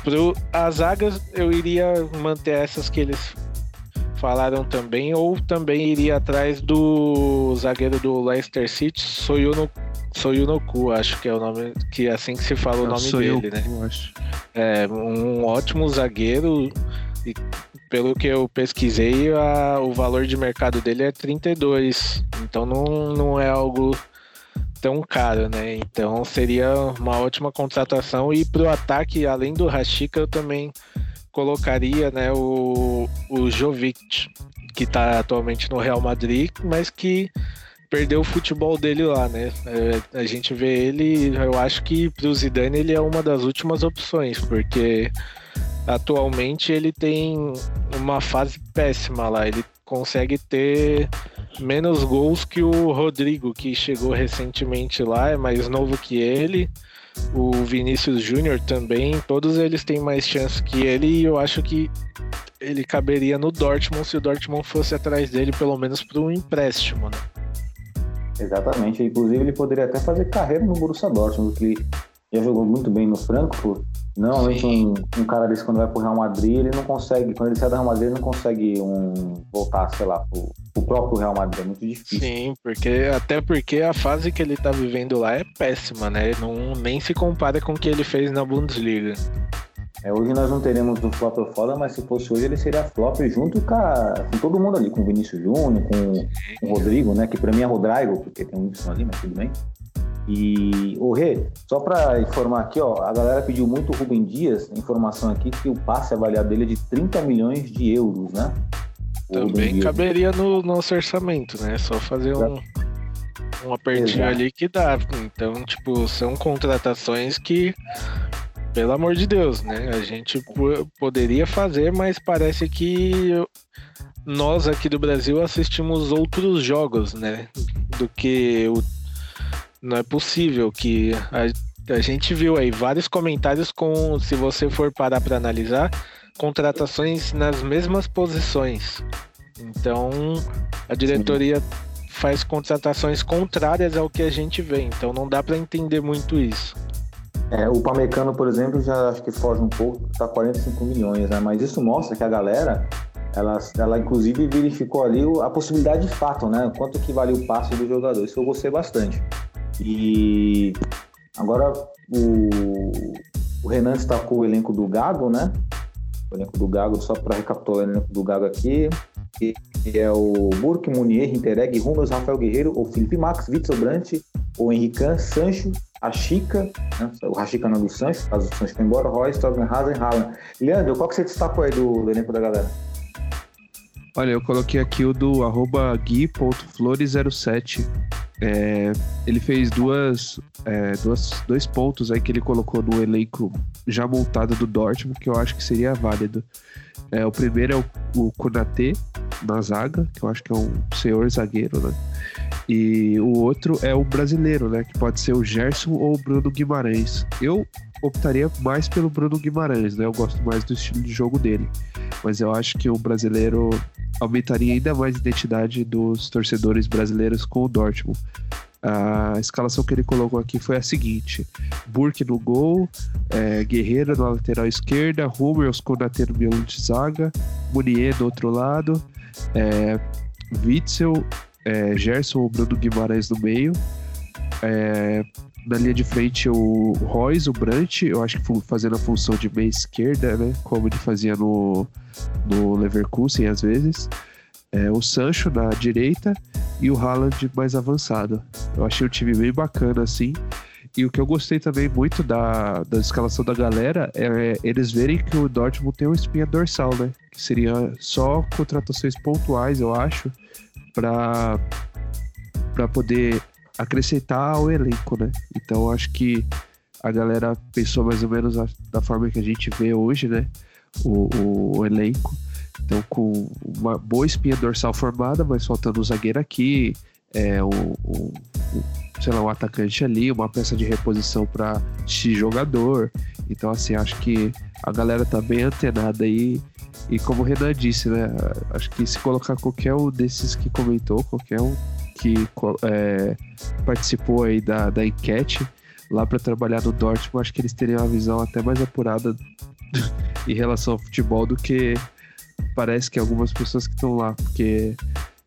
Pro, as zagas eu iria manter essas que eles falaram também, ou também iria atrás do zagueiro do Leicester City, Soyuno, Soyunoku, acho que é o nome, que é assim que se fala o é nome dele, né? Acho. É, um ótimo zagueiro e pelo que eu pesquisei, a, o valor de mercado dele é 32. Então não, não é algo tão caro, né? Então seria uma ótima contratação. E para o ataque, além do Rashica, eu também colocaria né, o, o Jovic, que está atualmente no Real Madrid, mas que perdeu o futebol dele lá, né? É, a gente vê ele, eu acho que para o Zidane ele é uma das últimas opções, porque atualmente ele tem uma fase péssima lá. Ele consegue ter menos gols que o Rodrigo, que chegou recentemente lá, é mais novo que ele. O Vinícius Júnior também, todos eles têm mais chance que ele e eu acho que ele caberia no Dortmund se o Dortmund fosse atrás dele, pelo menos para um empréstimo, né? Exatamente, inclusive ele poderia até fazer carreira no Borussia Dortmund, que já jogou muito bem no Frankfurt Normalmente um, um, cara desse quando vai pro Real Madrid, ele não consegue, quando ele sai do Real Madrid, ele não consegue um, voltar, sei lá, pro, pro próprio Real Madrid, é muito difícil. Sim, porque até porque a fase que ele tá vivendo lá é péssima, né? Não, nem se compara com o que ele fez na Bundesliga. É, hoje nós não teremos um flop foda, mas se fosse hoje ele seria flop junto com, a, com todo mundo ali, com o Vinícius Júnior, com, com o Rodrigo, né? Que pra mim é Rodrigo, porque tem um Y ali, mas tudo bem. E, o Rê, só para informar aqui, ó, a galera pediu muito o Rubem Dias, informação aqui que o passe avaliado dele é de 30 milhões de euros, né? O Também caberia no nosso orçamento, né? Só fazer um, um apertinho Exato. ali que dá. Então, tipo, são contratações que, pelo amor de Deus, né? A gente poderia fazer, mas parece que nós aqui do Brasil assistimos outros jogos, né? Do que o não é possível que a, a gente viu aí vários comentários com, se você for parar para analisar, contratações nas mesmas posições. Então, a diretoria Sim. faz contratações contrárias ao que a gente vê. Então, não dá para entender muito isso. É, o Pamecano, por exemplo, já acho que foge um pouco, tá 45 milhões, né? Mas isso mostra que a galera, ela, ela inclusive verificou ali a possibilidade de fato, né? Quanto que vale o passe do jogador. Isso eu gostei bastante. E agora o, o Renan destacou o elenco do Gago, né? O elenco do Gago, só para recapitular o elenco do Gago aqui, que é o Burke, Munier, Intereg, Rummels, Rafael Guerreiro, o Felipe Max, Vitor Brandt, o Henrican, Sancho, a Chica, né? o Rachica não do Sancho, caso o Sancho foi embora, Royce, Torben Hazen, Haaland. Leandro, qual que você destacou aí do, do elenco da galera? Olha, eu coloquei aqui o do arroba gui.flores07. É, ele fez duas, é, duas, dois pontos aí que ele colocou no elenco já montado do Dortmund, que eu acho que seria válido. É, o primeiro é o, o na zaga, que eu acho que é um senhor zagueiro, né? E o outro é o brasileiro, né? Que pode ser o Gerson ou o Bruno Guimarães. Eu optaria mais pelo Bruno Guimarães, né? Eu gosto mais do estilo de jogo dele. Mas eu acho que o brasileiro aumentaria ainda mais a identidade dos torcedores brasileiros com o Dortmund. A escalação que ele colocou aqui foi a seguinte: Burke no gol, é, Guerreiro na lateral esquerda, Hummels com o meio de zaga, Munier do outro lado, é, Witzel, é, Gerson Bruno Guimarães no meio, é, na linha de frente o Royce, o Brandt, eu acho que fazendo a função de meia esquerda, né? Como ele fazia no, no Leverkusen às vezes. É, o Sancho na direita e o Haaland mais avançado. Eu achei o time bem bacana assim. E o que eu gostei também muito da, da escalação da galera é eles verem que o Dortmund tem uma espinha dorsal, né? Que seria só contratações pontuais, eu acho, para poder acrescentar ao elenco, né? Então acho que a galera pensou mais ou menos da forma que a gente vê hoje, né? O, o, o elenco. Então, com uma boa espinha dorsal formada, mas faltando um zagueiro aqui, é, um, um, um, sei lá, um atacante ali, uma peça de reposição para X jogador. Então, assim, acho que a galera tá bem antenada aí. E como o Renan disse, né? Acho que se colocar qualquer um desses que comentou, qualquer um que é, participou aí da, da enquete lá para trabalhar no Dortmund, acho que eles teriam uma visão até mais apurada (laughs) em relação ao futebol do que parece que algumas pessoas que estão lá, porque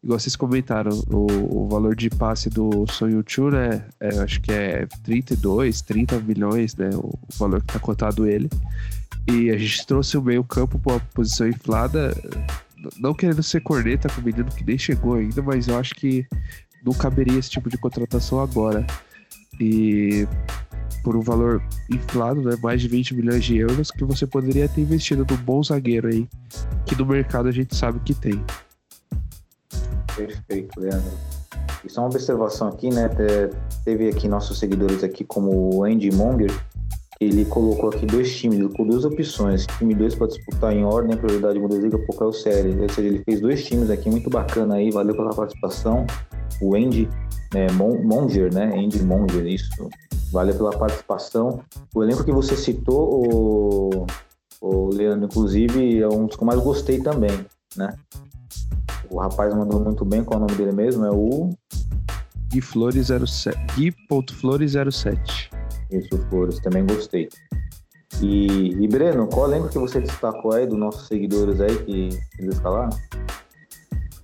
igual vocês comentaram, o, o valor de passe do Sonho Chu, né? É, acho que é 32, 30 milhões, né? O, o valor que tá cotado ele. E a gente trouxe o meio campo para uma posição inflada, não querendo ser corneta com o menino que nem chegou ainda, mas eu acho que não caberia esse tipo de contratação agora. E por um valor inflado, né, mais de 20 milhões de euros, que você poderia ter investido num bom zagueiro aí, que no mercado a gente sabe que tem. Perfeito, Leandro. E só uma observação aqui, né? Teve aqui nossos seguidores aqui, como o Andy Monger, ele colocou aqui dois times, colocou duas opções. Time 2 para disputar em ordem a prioridade Bundesliga Pokal Série. Ou seja, ele fez dois times aqui, muito bacana aí, valeu pela participação. O Andy né, Monger, né? Andy Monger, isso. Valeu pela participação. O elenco que você citou, o, o Leandro, inclusive, é um dos que eu mais gostei também, né? O rapaz mandou muito bem, qual é o nome dele mesmo? É o. Gui Flores 07. Gui.flores07. Isso, Flores, também gostei. E, e Breno, qual elenco que você destacou aí dos nossos seguidores aí que, eles falaram?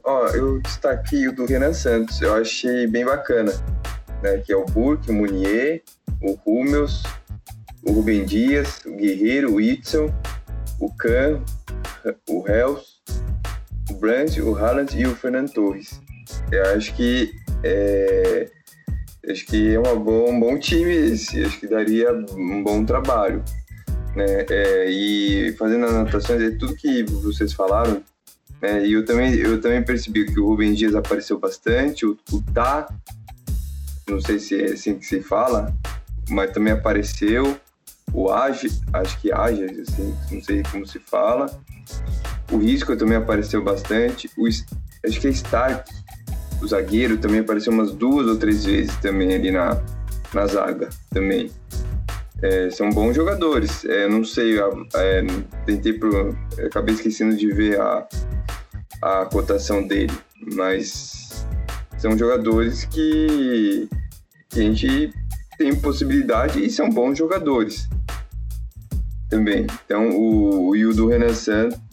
Ó, eu destaquei o do Renan Santos, eu achei bem bacana, né? Que é o Burke, o Munier, o Rúmeus, o Rubem Dias, o Guerreiro, o Itzel, o Can, o Hells, o Brandt, o Haaland e o Fernando Torres. Eu acho que é, acho que é bom, um bom time esse, acho que daria um bom trabalho. Né? É, e fazendo anotações de tudo que vocês falaram, né? e eu também, eu também percebi que o Rubem Dias apareceu bastante, o, o Tá, não sei se é assim que se fala, mas também apareceu, o Age, acho que Age, assim, não sei como se fala, o Risco também apareceu bastante. O, acho que é Stark, o zagueiro, também apareceu umas duas ou três vezes também ali na, na zaga também. É, são bons jogadores. É, não sei, é, tentei pro, acabei esquecendo de ver a, a cotação dele, mas são jogadores que, que a gente tem possibilidade e são bons jogadores também. Então, o, e o do Renan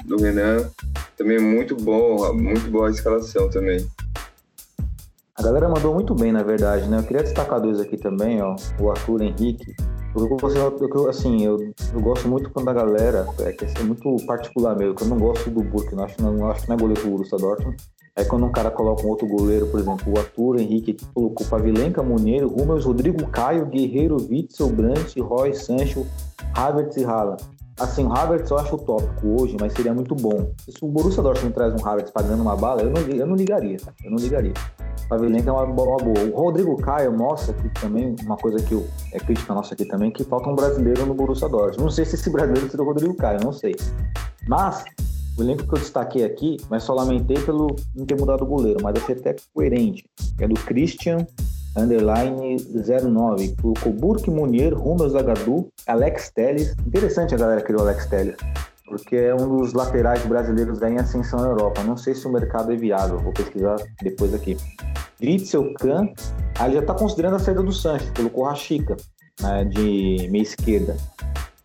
do Renan, também é muito bom, muito boa a escalação também. A galera mandou muito bem, na verdade, né? Eu queria destacar dois aqui também, ó. O Arthur Henrique. Porque eu, assim, eu, eu gosto muito quando a galera, é que é muito particular mesmo, que eu não gosto do Burke, não acho, não, acho que não é goleiro do Borussia Dortmund. É quando um cara coloca um outro goleiro, por exemplo, o Arthur Henrique, que colocou Pavilenka, Munheiro, Rummels, Rodrigo Caio, Guerreiro, Witzel, Brandt, Roy, Sancho, Havertz e Haaland. Assim, o Havertz eu acho utópico hoje, mas seria muito bom. Se o Borussia Dortmund traz um Havertz pagando uma bala, eu não, eu não ligaria, tá? Eu não ligaria. Pavilenka é uma, uma boa. O Rodrigo Caio mostra que também, uma coisa que eu, é crítica nossa aqui também, que falta um brasileiro no Borussia Dortmund. Não sei se esse brasileiro seria o Rodrigo Caio, não sei. Mas, o elenco que eu destaquei aqui, mas só lamentei pelo não ter mudado o goleiro, mas achei até coerente. É do Christian underline 09. Colocou Burke Munier, Rummel Zagadou, Alex Telles. Interessante a galera criou Alex Telles, porque é um dos laterais brasileiros em ascensão na Europa. Não sei se o mercado é viável, vou pesquisar depois aqui. Witzel Kahn, aí já está considerando a saída do Sanches, colocou Rachica né, de meia esquerda.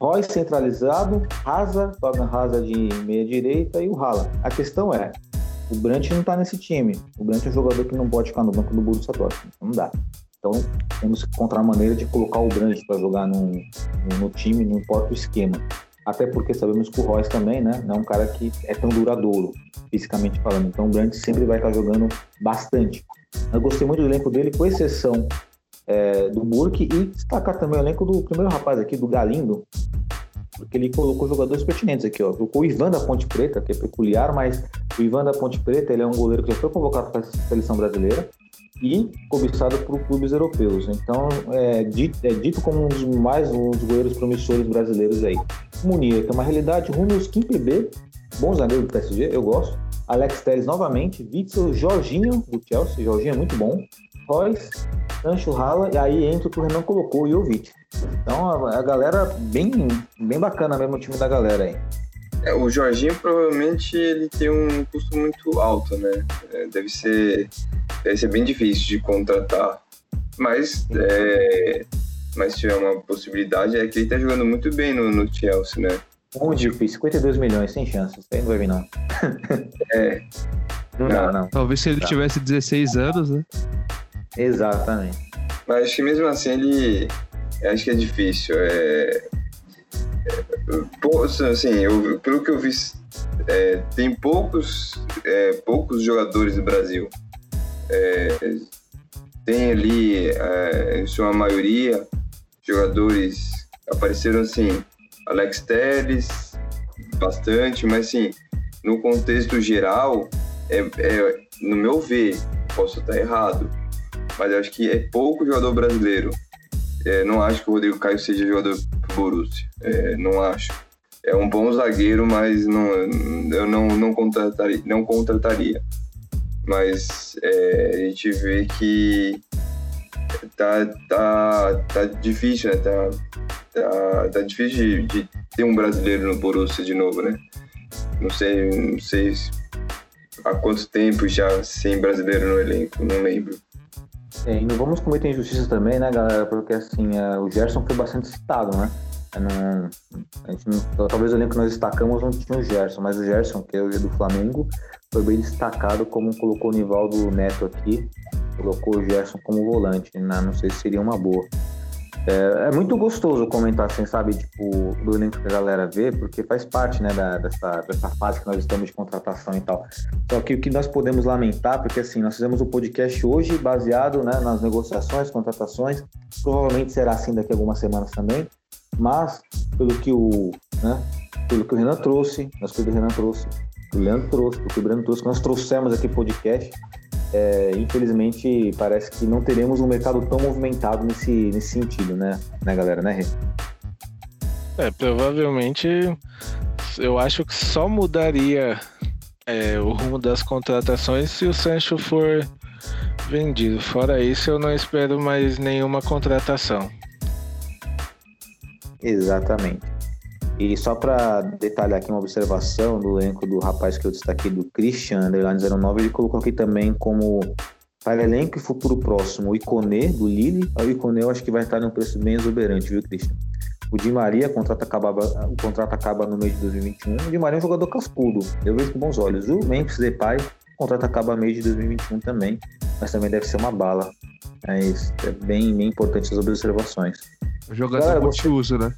Roy centralizado, Raza, Fabian Raza de meia direita e o Hala. A questão é, o Brandt não está nesse time. O Brandt é um jogador que não pode ficar no banco do Borussia Dortmund. Não dá. Então, temos que encontrar uma maneira de colocar o Brandt para jogar no, time, não importa o esquema. Até porque sabemos que o Royce também, né? Não é um cara que é tão duradouro, fisicamente falando. Então, o Brandt sempre vai estar jogando bastante. Eu gostei muito do elenco dele, com exceção é, do Burke, e destacar também o elenco do primeiro rapaz aqui, do Galindo, porque ele colocou jogadores pertinentes aqui, ó. Colocou o Ivan da Ponte Preta, que é peculiar, mas o Ivan da Ponte Preta ele é um goleiro que já foi convocado para a seleção brasileira e cobiçado por clubes europeus. Então, é dito, é dito como um dos mais um dos goleiros promissores brasileiros aí. Munir, que é uma realidade, rumo aos 15 B, bom zagueiro do PSG, eu gosto. Alex Telles novamente, Witzel, Jorginho do Chelsea, Jorginho é muito bom. Royce, Sancho Rala, e aí entra o que o Renan colocou, o Jovic. Então a, a galera bem, bem bacana mesmo o time da galera aí. É, o Jorginho provavelmente ele tem um custo muito alto, né? É, deve ser deve ser bem difícil de contratar. Mas é, mas se tiver uma possibilidade é que ele tá jogando muito bem no, no Chelsea, né? Muito difícil, 52 milhões, sem chance. Isso aí não vai vir, não. É, (laughs) Não dá, não. Talvez se ele Tá. tivesse 16 anos, né? Exatamente. mas que mesmo assim ele acho que é difícil. É, é, assim, eu, pelo que eu vi, é, tem poucos é, poucos jogadores do Brasil. É, tem ali, é, em sua maioria, jogadores apareceram assim, Alex Telles, bastante, mas assim, no contexto geral, é, no meu ver, posso estar errado, mas acho que é pouco jogador brasileiro. É, não acho que o Rodrigo Caio seja jogador pro Borussia, é, não acho. É um bom zagueiro, mas não, eu não, não, contrataria, não contrataria. Mas é, a gente vê que tá, tá, tá difícil, né? Tá, tá, tá difícil de, de ter um brasileiro no Borussia de novo, né? Não sei, não sei se- há quanto tempo já sem brasileiro no elenco, não lembro. E não vamos cometer injustiça também, né, galera? Porque assim, é, o Gerson foi bastante citado, né? Não- não- talvez o elenco que nós destacamos não tinha o Gerson, mas o Gerson, que é o do Flamengo, foi bem destacado, como colocou o Nivaldo Neto aqui, colocou o Gerson como volante, né? Não sei se seria uma boa. É, é muito gostoso comentar assim, sabe, tipo, do elenco que a galera vê, porque faz parte, né, da- dessa, dessa fase que nós estamos de contratação e tal. Só que o que nós podemos lamentar, porque assim, nós fizemos o podcast hoje baseado né, nas negociações, contratações, provavelmente será assim daqui a algumas semanas também, mas pelo que o, né, pelo que o Renan trouxe, coisas que o Renan trouxe, o Leandro trouxe, o que o Breno trouxe, que nós trouxemos aqui podcast, é, infelizmente parece que não teremos um mercado tão movimentado nesse, nesse sentido, né, né galera, né, Rê? É, provavelmente eu acho que só mudaria é, o rumo das contratações se o Sancho for vendido. Fora isso, eu não espero mais nenhuma contratação. Exatamente. E só para detalhar aqui uma observação do elenco do rapaz que eu destaquei, do Christian Underline 09, ele colocou aqui também como para elenco e futuro próximo o Iconê, do Lille. O Iconê eu acho que vai estar num preço bem exuberante, viu, Christian? O Di Maria, o contrato, acabava, o contrato acaba no mês de 2021. O Di Maria é um jogador cascudo, eu vejo com bons olhos. O Memphis Depay, o contrato acaba no mês de 2021 também, mas também deve ser uma bala. Mas é bem, bem importante essas observações. Jogador Galera, você- multiuso, né?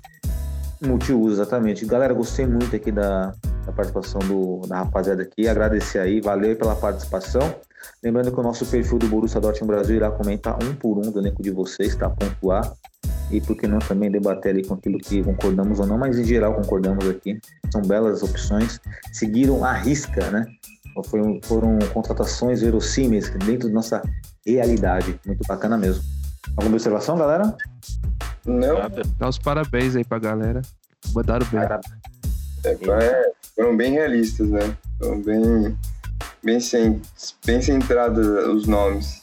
Multiuso, exatamente. Galera, gostei muito aqui da, da participação do, da rapaziada aqui. Agradecer aí, valeu pela participação. Lembrando que o nosso perfil do Borussia Dortmund Brasil irá comentar um por um do elenco de vocês, tá? Pontuar. E por que não também debater ali com aquilo que concordamos ou não, mas em geral concordamos aqui. São belas opções. Seguiram a risca, né? Foi um- foram contratações verossímeis dentro da nossa realidade. Muito bacana mesmo. Alguma observação, galera? Não. Dá os parabéns aí pra galera. Mandaram bem. é, é, foram bem realistas, né? Foram bem, bem, bem centrados os nomes.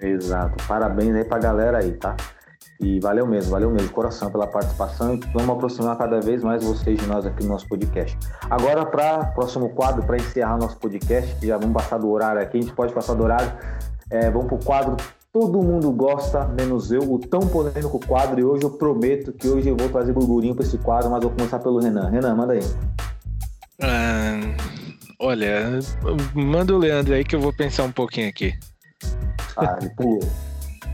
Exato. Parabéns aí pra galera aí, tá? E valeu mesmo, valeu mesmo, coração pela participação e vamos aproximar cada vez mais vocês de nós aqui no nosso podcast. Agora, para próximo quadro, para encerrar nosso podcast, que já vamos passar do horário aqui, a gente pode passar do horário, é, vamos pro quadro Todo Mundo Gosta, menos eu, o tão polêmico quadro, e hoje eu prometo que hoje eu vou trazer burburinho para esse quadro, mas vou começar pelo Renan. Renan, manda aí. Ah, olha, manda o Leandro aí que eu vou pensar um pouquinho aqui. Ah, ele pulou.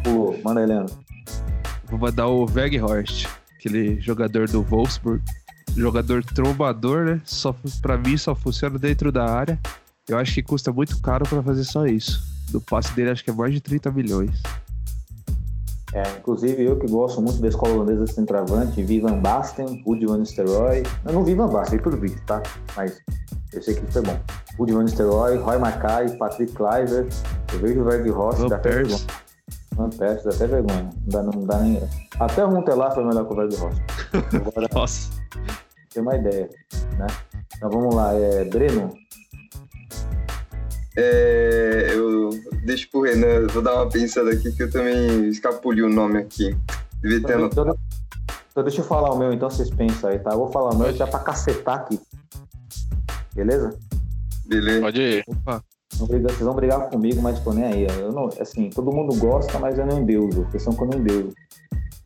Pulou, manda aí, Leandro. Vou mandar o Weghorst, aquele jogador do Wolfsburg. Jogador trombador, né? Só, pra mim só funciona dentro da área. Eu acho que custa muito caro pra fazer só isso. Do passe dele acho que é mais de 30 milhões. É, inclusive eu que gosto muito da escola holandesa de centroavante, vi Van Basten, Rudy Van Nistelrooy. Eu não vi Van Basten, vi por vídeo, tá? Mas eu sei que isso é bom. Rudy Van Nistelrooy, Roy Mackay, Patrick Kluivert, eu vejo o Verg Ross, Van dá até vergonha. Van Persie, dá até vergonha. Não dá, não dá nem... Até o Runtelar foi melhor que o Verg Ross. (laughs) Agora, Nossa. tem uma ideia, né? Então vamos lá, é Breno. É, eu deixo pro Renan, vou dar uma pensada aqui que eu também escapuli o nome aqui. Devia ter Então, anotado. então deixa eu falar o meu, então vocês pensam aí, tá? Eu vou falar o meu já pra cacetar aqui. Beleza? Beleza. Pode ir. Opa, Não briga- Vocês vão brigar comigo, mas tô nem aí. Eu não, assim, todo mundo gosta, mas eu não endeuso. A questão é que eu não endeuso.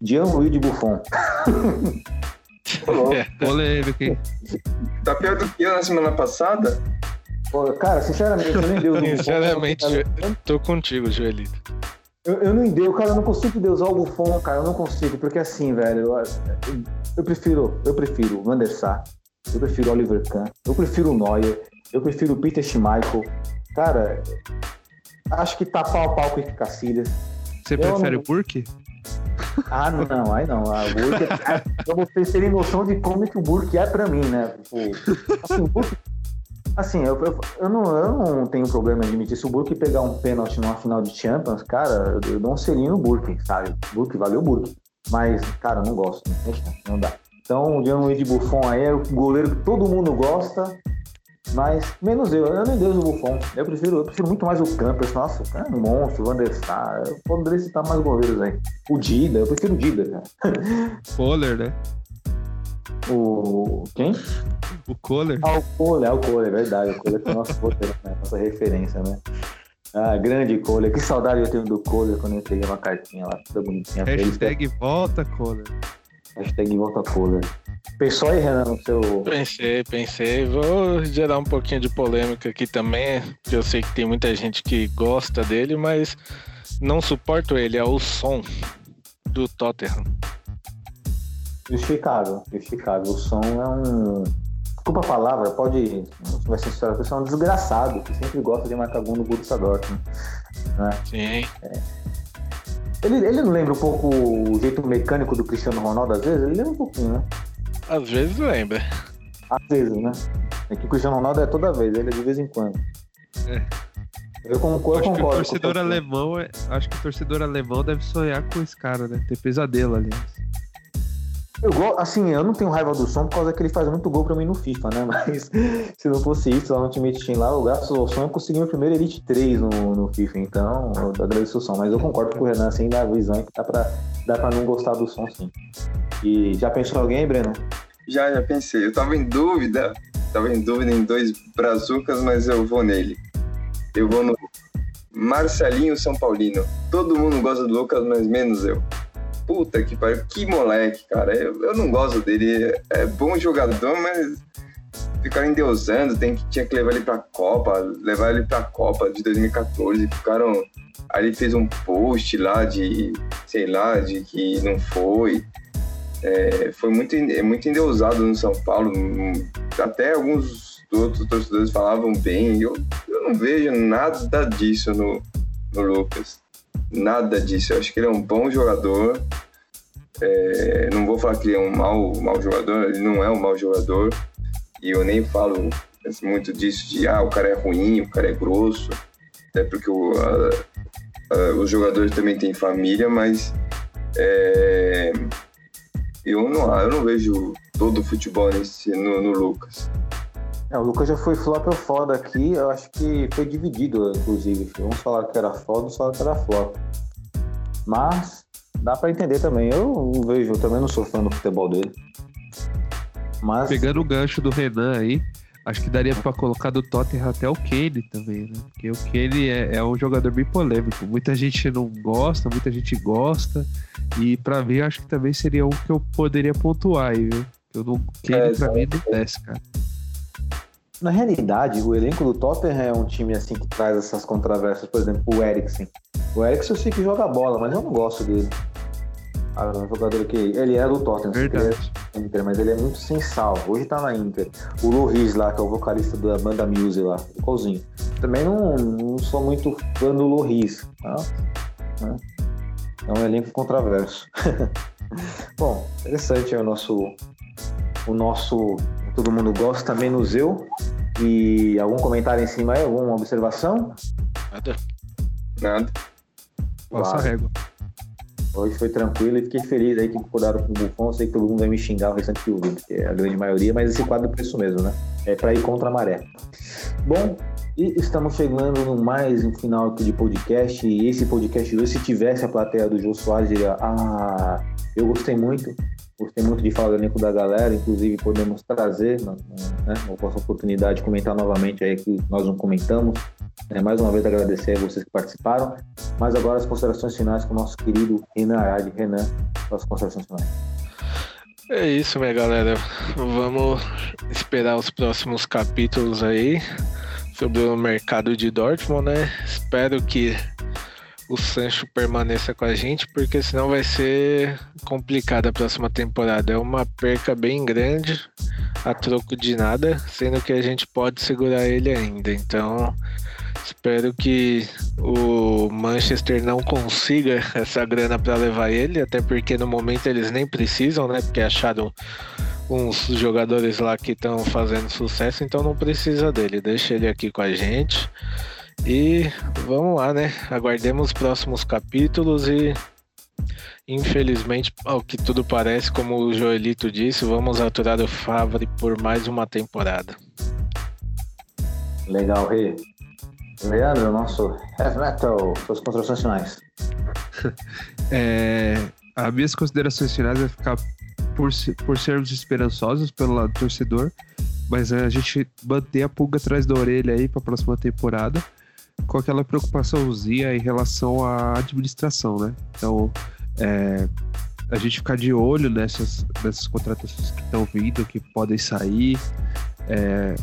Gianluigi Buffon. (laughs) polêmica, hein? Tá pior do que eu na semana passada? Pô, cara, sinceramente, eu o (laughs) Buffon. Sinceramente, tô contigo, Joelito. Eu, eu não endeuso, cara, eu não consigo deusar o Buffon, cara, eu não consigo, porque assim, velho, eu, eu prefiro, eu prefiro o Van der Sar, eu prefiro o Oliver Kahn, eu prefiro o Neuer, eu prefiro o Peter Schmeichel. Cara, acho que tá pau a pau com o Iker Casillas. Você Eu prefere não- o Burke? Ah, não, aí não. A Burke, é- (laughs) pra vocês terem noção de como que o Burke é pra mim, né? Tipo, assim, o Burke, assim eu, eu, eu não, eu não tenho problema em admitir. Se o Burke pegar um pênalti numa final de Champions, cara, eu, eu dou um selinho no Burke, sabe? Burke, valeu Burke. Mas, cara, não gosto. Não, dá. Então, o Gianluigi Buffon aí é o goleiro que todo mundo gosta. Mas, menos eu, eu nem Deus o Buffon. Eu prefiro, eu prefiro muito mais o Campos. Nossa, o Campos é um monstro, o Van der Sar. Eu poderia citar mais goleiros aí. O Dida, eu prefiro o Dida, cara. Kohler, né? O. Quem? O Kohler. Ah, o Kohler, é o Kohler, é verdade. O Kohler é o nosso roteiro, né? Nossa referência, né? Ah, grande Kohler. Que saudade eu tenho do Kohler quando eu peguei uma cartinha lá, toda bonitinha. Hashtag volta, Kohler. Hashtag volta Kohler. Pensou aí, Renan, no seu. Pensei, pensei. Vou gerar um pouquinho de polêmica aqui também, que eu sei que tem muita gente que gosta dele, mas não suporto ele. É o som do Tottenham. Justificável, justificável. O som é um. Desculpa a palavra, pode. Vai ser sincero, o som é um desgraçado que sempre gosta de marcar gol no Borussia Dortmund. Né? Sim. Ele, ele não lembra um pouco o jeito mecânico do Cristiano Ronaldo, às vezes? Ele lembra um pouquinho, né? Às vezes lembra. Às vezes, né? É que o Cristiano Ronaldo é toda vez, ele é de vez em quando. É. Eu concordo, acho eu que o concordo. torcedor com você. alemão, é- acho que o torcedor alemão deve sonhar com esse cara, né? Ter pesadelo ali. Eu. Assim, eu não tenho raiva do som por causa que ele faz muito gol pra mim no FIFA, né? (laughs) Mas se não fosse isso, lá no Ultimate Team lá, graças ao som, eu consegui meu primeiro Elite 3 no, no FIFA. Então, eu agradeço o som. Mas eu concordo com o Renan, assim, da visão que dá pra, dá pra não gostar do som, sim. E já pensou alguém, Breno? Já, já pensei. Eu tava em dúvida, tava em dúvida em dois brazucas, mas eu vou nele. Eu vou no Marcelinho São Paulino. Todo mundo gosta do Lucas, mas menos eu. Puta que pariu, que moleque, cara. Eu, eu não gosto dele. É, é bom jogador, mas ficaram endeusando, tem que, tinha que levar ele pra Copa, levar ele pra Copa de 2014. Ficaram. Aí ele fez um post lá de, sei lá, de que não foi. É, foi muito, en- muito endeusado no São Paulo. Até alguns outros torcedores falavam bem. Eu, eu não vejo nada disso no, no Lucas. Nada disso. Eu acho que ele é um bom jogador. É, não vou falar que ele é um mau, mau jogador, ele não é um mau jogador. E eu nem falo muito disso de ah, o cara é ruim, o cara é grosso. Até porque o, a- a- os jogadores também têm família, mas é, eu, não, eu não vejo todo o futebol nesse, no, no Lucas. É, o Lucas já foi flop ou foda aqui, eu acho que foi dividido, inclusive. Uns falaram que era foda, outros falaram que era flop. Mas dá pra entender também. Eu vejo, eu também não sou fã do futebol dele. Mas Pegando o gancho do Renan aí, acho que daria pra colocar do Tottenham até o Kane também, né? Porque o Kane é, é um jogador bem polêmico. Muita gente não gosta, muita gente gosta. E pra mim, acho que também seria um que eu poderia pontuar aí, viu? Eu não, Kane É, pra mim não desce, cara. Na realidade, o elenco do Tottenham é um time assim que traz essas controvérsias. Por exemplo, o Eriksen. O Eriksen eu sei que joga bola, mas eu não gosto dele. Ah, um jogador que. Ele é do Tottenham, é Inter, mas ele é muito sem sal. Hoje tá na Inter. O Loris lá, que é o vocalista da banda Muse lá, igualzinho. Também não, não sou muito fã do Loris. Tá? Né? É um elenco controverso. (laughs) Bom, interessante é o nosso. O nosso. Todo mundo gosta, menos eu. E algum comentário em cima aí? Alguma observação? Nada. Nada. Passa régua. Hoje foi tranquilo e fiquei feliz aí que acordaram com o Buffon. Sei que todo mundo vai me xingar o restante que ouviu, porque é a grande maioria, mas esse quadro é por isso mesmo, né? é para ir contra a maré. Bom, e estamos chegando no mais um final aqui de podcast. E esse podcast hoje, se tivesse a plateia do Jô Soares, diria: Ah, eu gostei muito. Gostei muito de falar do elenco da galera, inclusive podemos trazer né, né, uma oportunidade de comentar novamente aí que nós não comentamos. É, mais uma vez agradecer a vocês que participaram. Mas agora as considerações finais com o nosso querido Renan. Renan, as considerações finais. É isso, minha galera. Vamos esperar os próximos capítulos aí sobre o mercado de Dortmund, né? Espero que o Sancho permaneça com a gente, porque senão vai ser complicado a próxima temporada. É uma perca bem grande a troco de nada, sendo que a gente pode segurar ele ainda. Então, espero que o Manchester não consiga (laughs) essa grana para levar ele, até porque no momento eles nem precisam, né? Porque acharam uns jogadores lá que estão fazendo sucesso, então não precisa dele. Deixa ele aqui com a gente. E vamos lá, né? Aguardemos os próximos capítulos e infelizmente, ao que tudo parece, como o Joelito disse, vamos aturar o Favre por mais uma temporada. Legal, Rei. Leandro, nosso heavy metal, suas considerações finais. (laughs) é, as minhas considerações finais vai ficar por, por sermos esperançosos pelo lado do torcedor, mas a gente manter a pulga atrás da orelha aí para a próxima temporada, com aquela preocupaçãozinha em relação à administração, né? Então, é, a gente ficar de olho nessas, nessas contratações que estão vindo, que podem sair. É,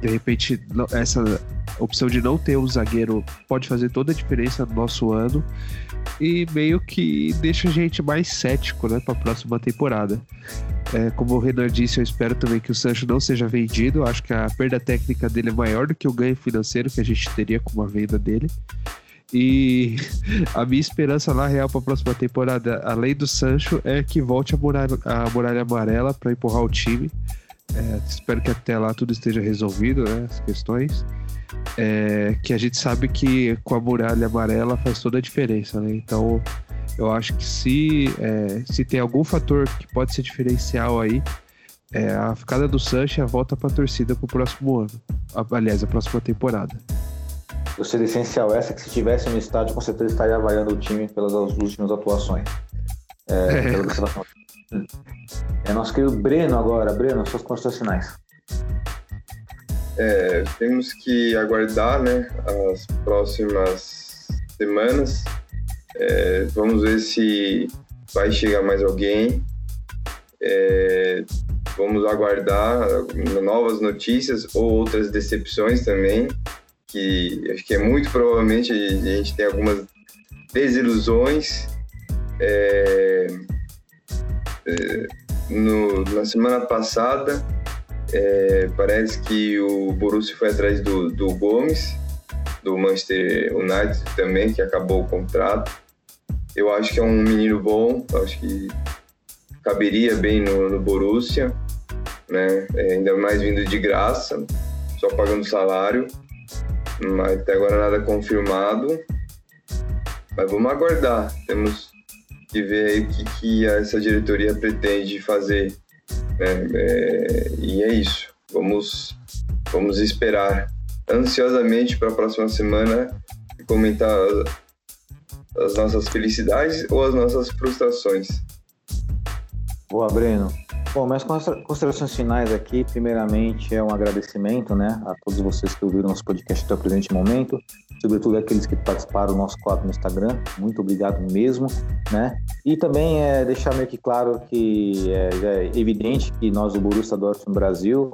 de repente, essa opção de não ter um zagueiro pode fazer toda a diferença no nosso ano e meio que deixa a gente mais cético né, para a próxima temporada. É, como o Renan disse, eu espero também que o Sancho não seja vendido. Acho que a perda técnica dele é maior do que o ganho financeiro que a gente teria com uma venda dele. E (laughs) a minha esperança na real para a próxima temporada, além do Sancho, é que volte a muralha, a muralha amarela para empurrar o time. É, espero que até lá tudo esteja resolvido, né, as questões é, que a gente sabe que com a muralha amarela faz toda a diferença, né? Então, eu acho que se, é, se tem algum fator que pode ser diferencial aí, é a ficada do Sancho e a volta para a torcida para o próximo ano. Aliás, a próxima temporada. Seria essencial essa que se tivesse no estádio, com certeza estaria avaliando o time pelas últimas atuações. É, é. É nosso querido Breno agora. Breno, suas considerações. É, temos que aguardar né, as próximas semanas. É, vamos ver se vai chegar mais alguém. É, vamos aguardar novas notícias ou outras decepções também, que acho que é muito provavelmente a gente tem algumas desilusões. É, no, na semana passada é, parece que o Borussia foi atrás do, do Gomes, do Manchester United também, que acabou o contrato. Eu acho que é um menino bom, acho que caberia bem no, no Borussia, né? É, ainda mais vindo de graça, só pagando salário. Mas até agora nada confirmado. Mas vamos aguardar. Temos que ver aí o que, que essa diretoria pretende fazer né? É, e é isso. Vamos, vamos esperar ansiosamente para a próxima semana e comentar as nossas felicidades ou as nossas frustrações. Boa, Breno. Bom, minhas considerações finais aqui, primeiramente, é um agradecimento né, a todos vocês que ouviram nosso podcast até o presente momento, sobretudo aqueles que participaram do nosso quadro no Instagram. Muito obrigado mesmo. Né? E também é deixar meio que claro que é, é evidente que nós, do Borussia Dortmund Brasil,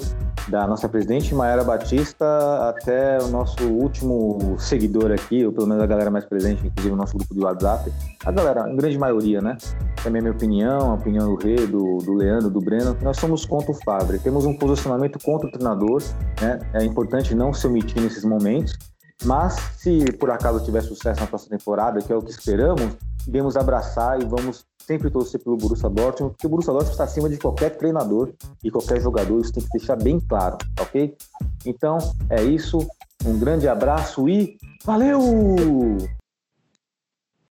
da nossa presidente Maera Batista até o nosso último seguidor aqui, ou pelo menos a galera mais presente, inclusive o nosso grupo de WhatsApp, a galera, em grande maioria, né? Também a minha opinião, a opinião do Rei, do, do Leandro, do Breno, nós somos contra o Fabre. Temos um posicionamento contra o treinador, né? É importante não se omitir nesses momentos, mas se por acaso tiver sucesso na próxima temporada, que é o que esperamos, iremos abraçar e vamos sempre torcer pelo Borussia Dortmund, porque o Borussia Dortmund está acima de qualquer treinador e qualquer jogador, isso tem que deixar bem claro, ok? Então, é isso, um grande abraço e valeu!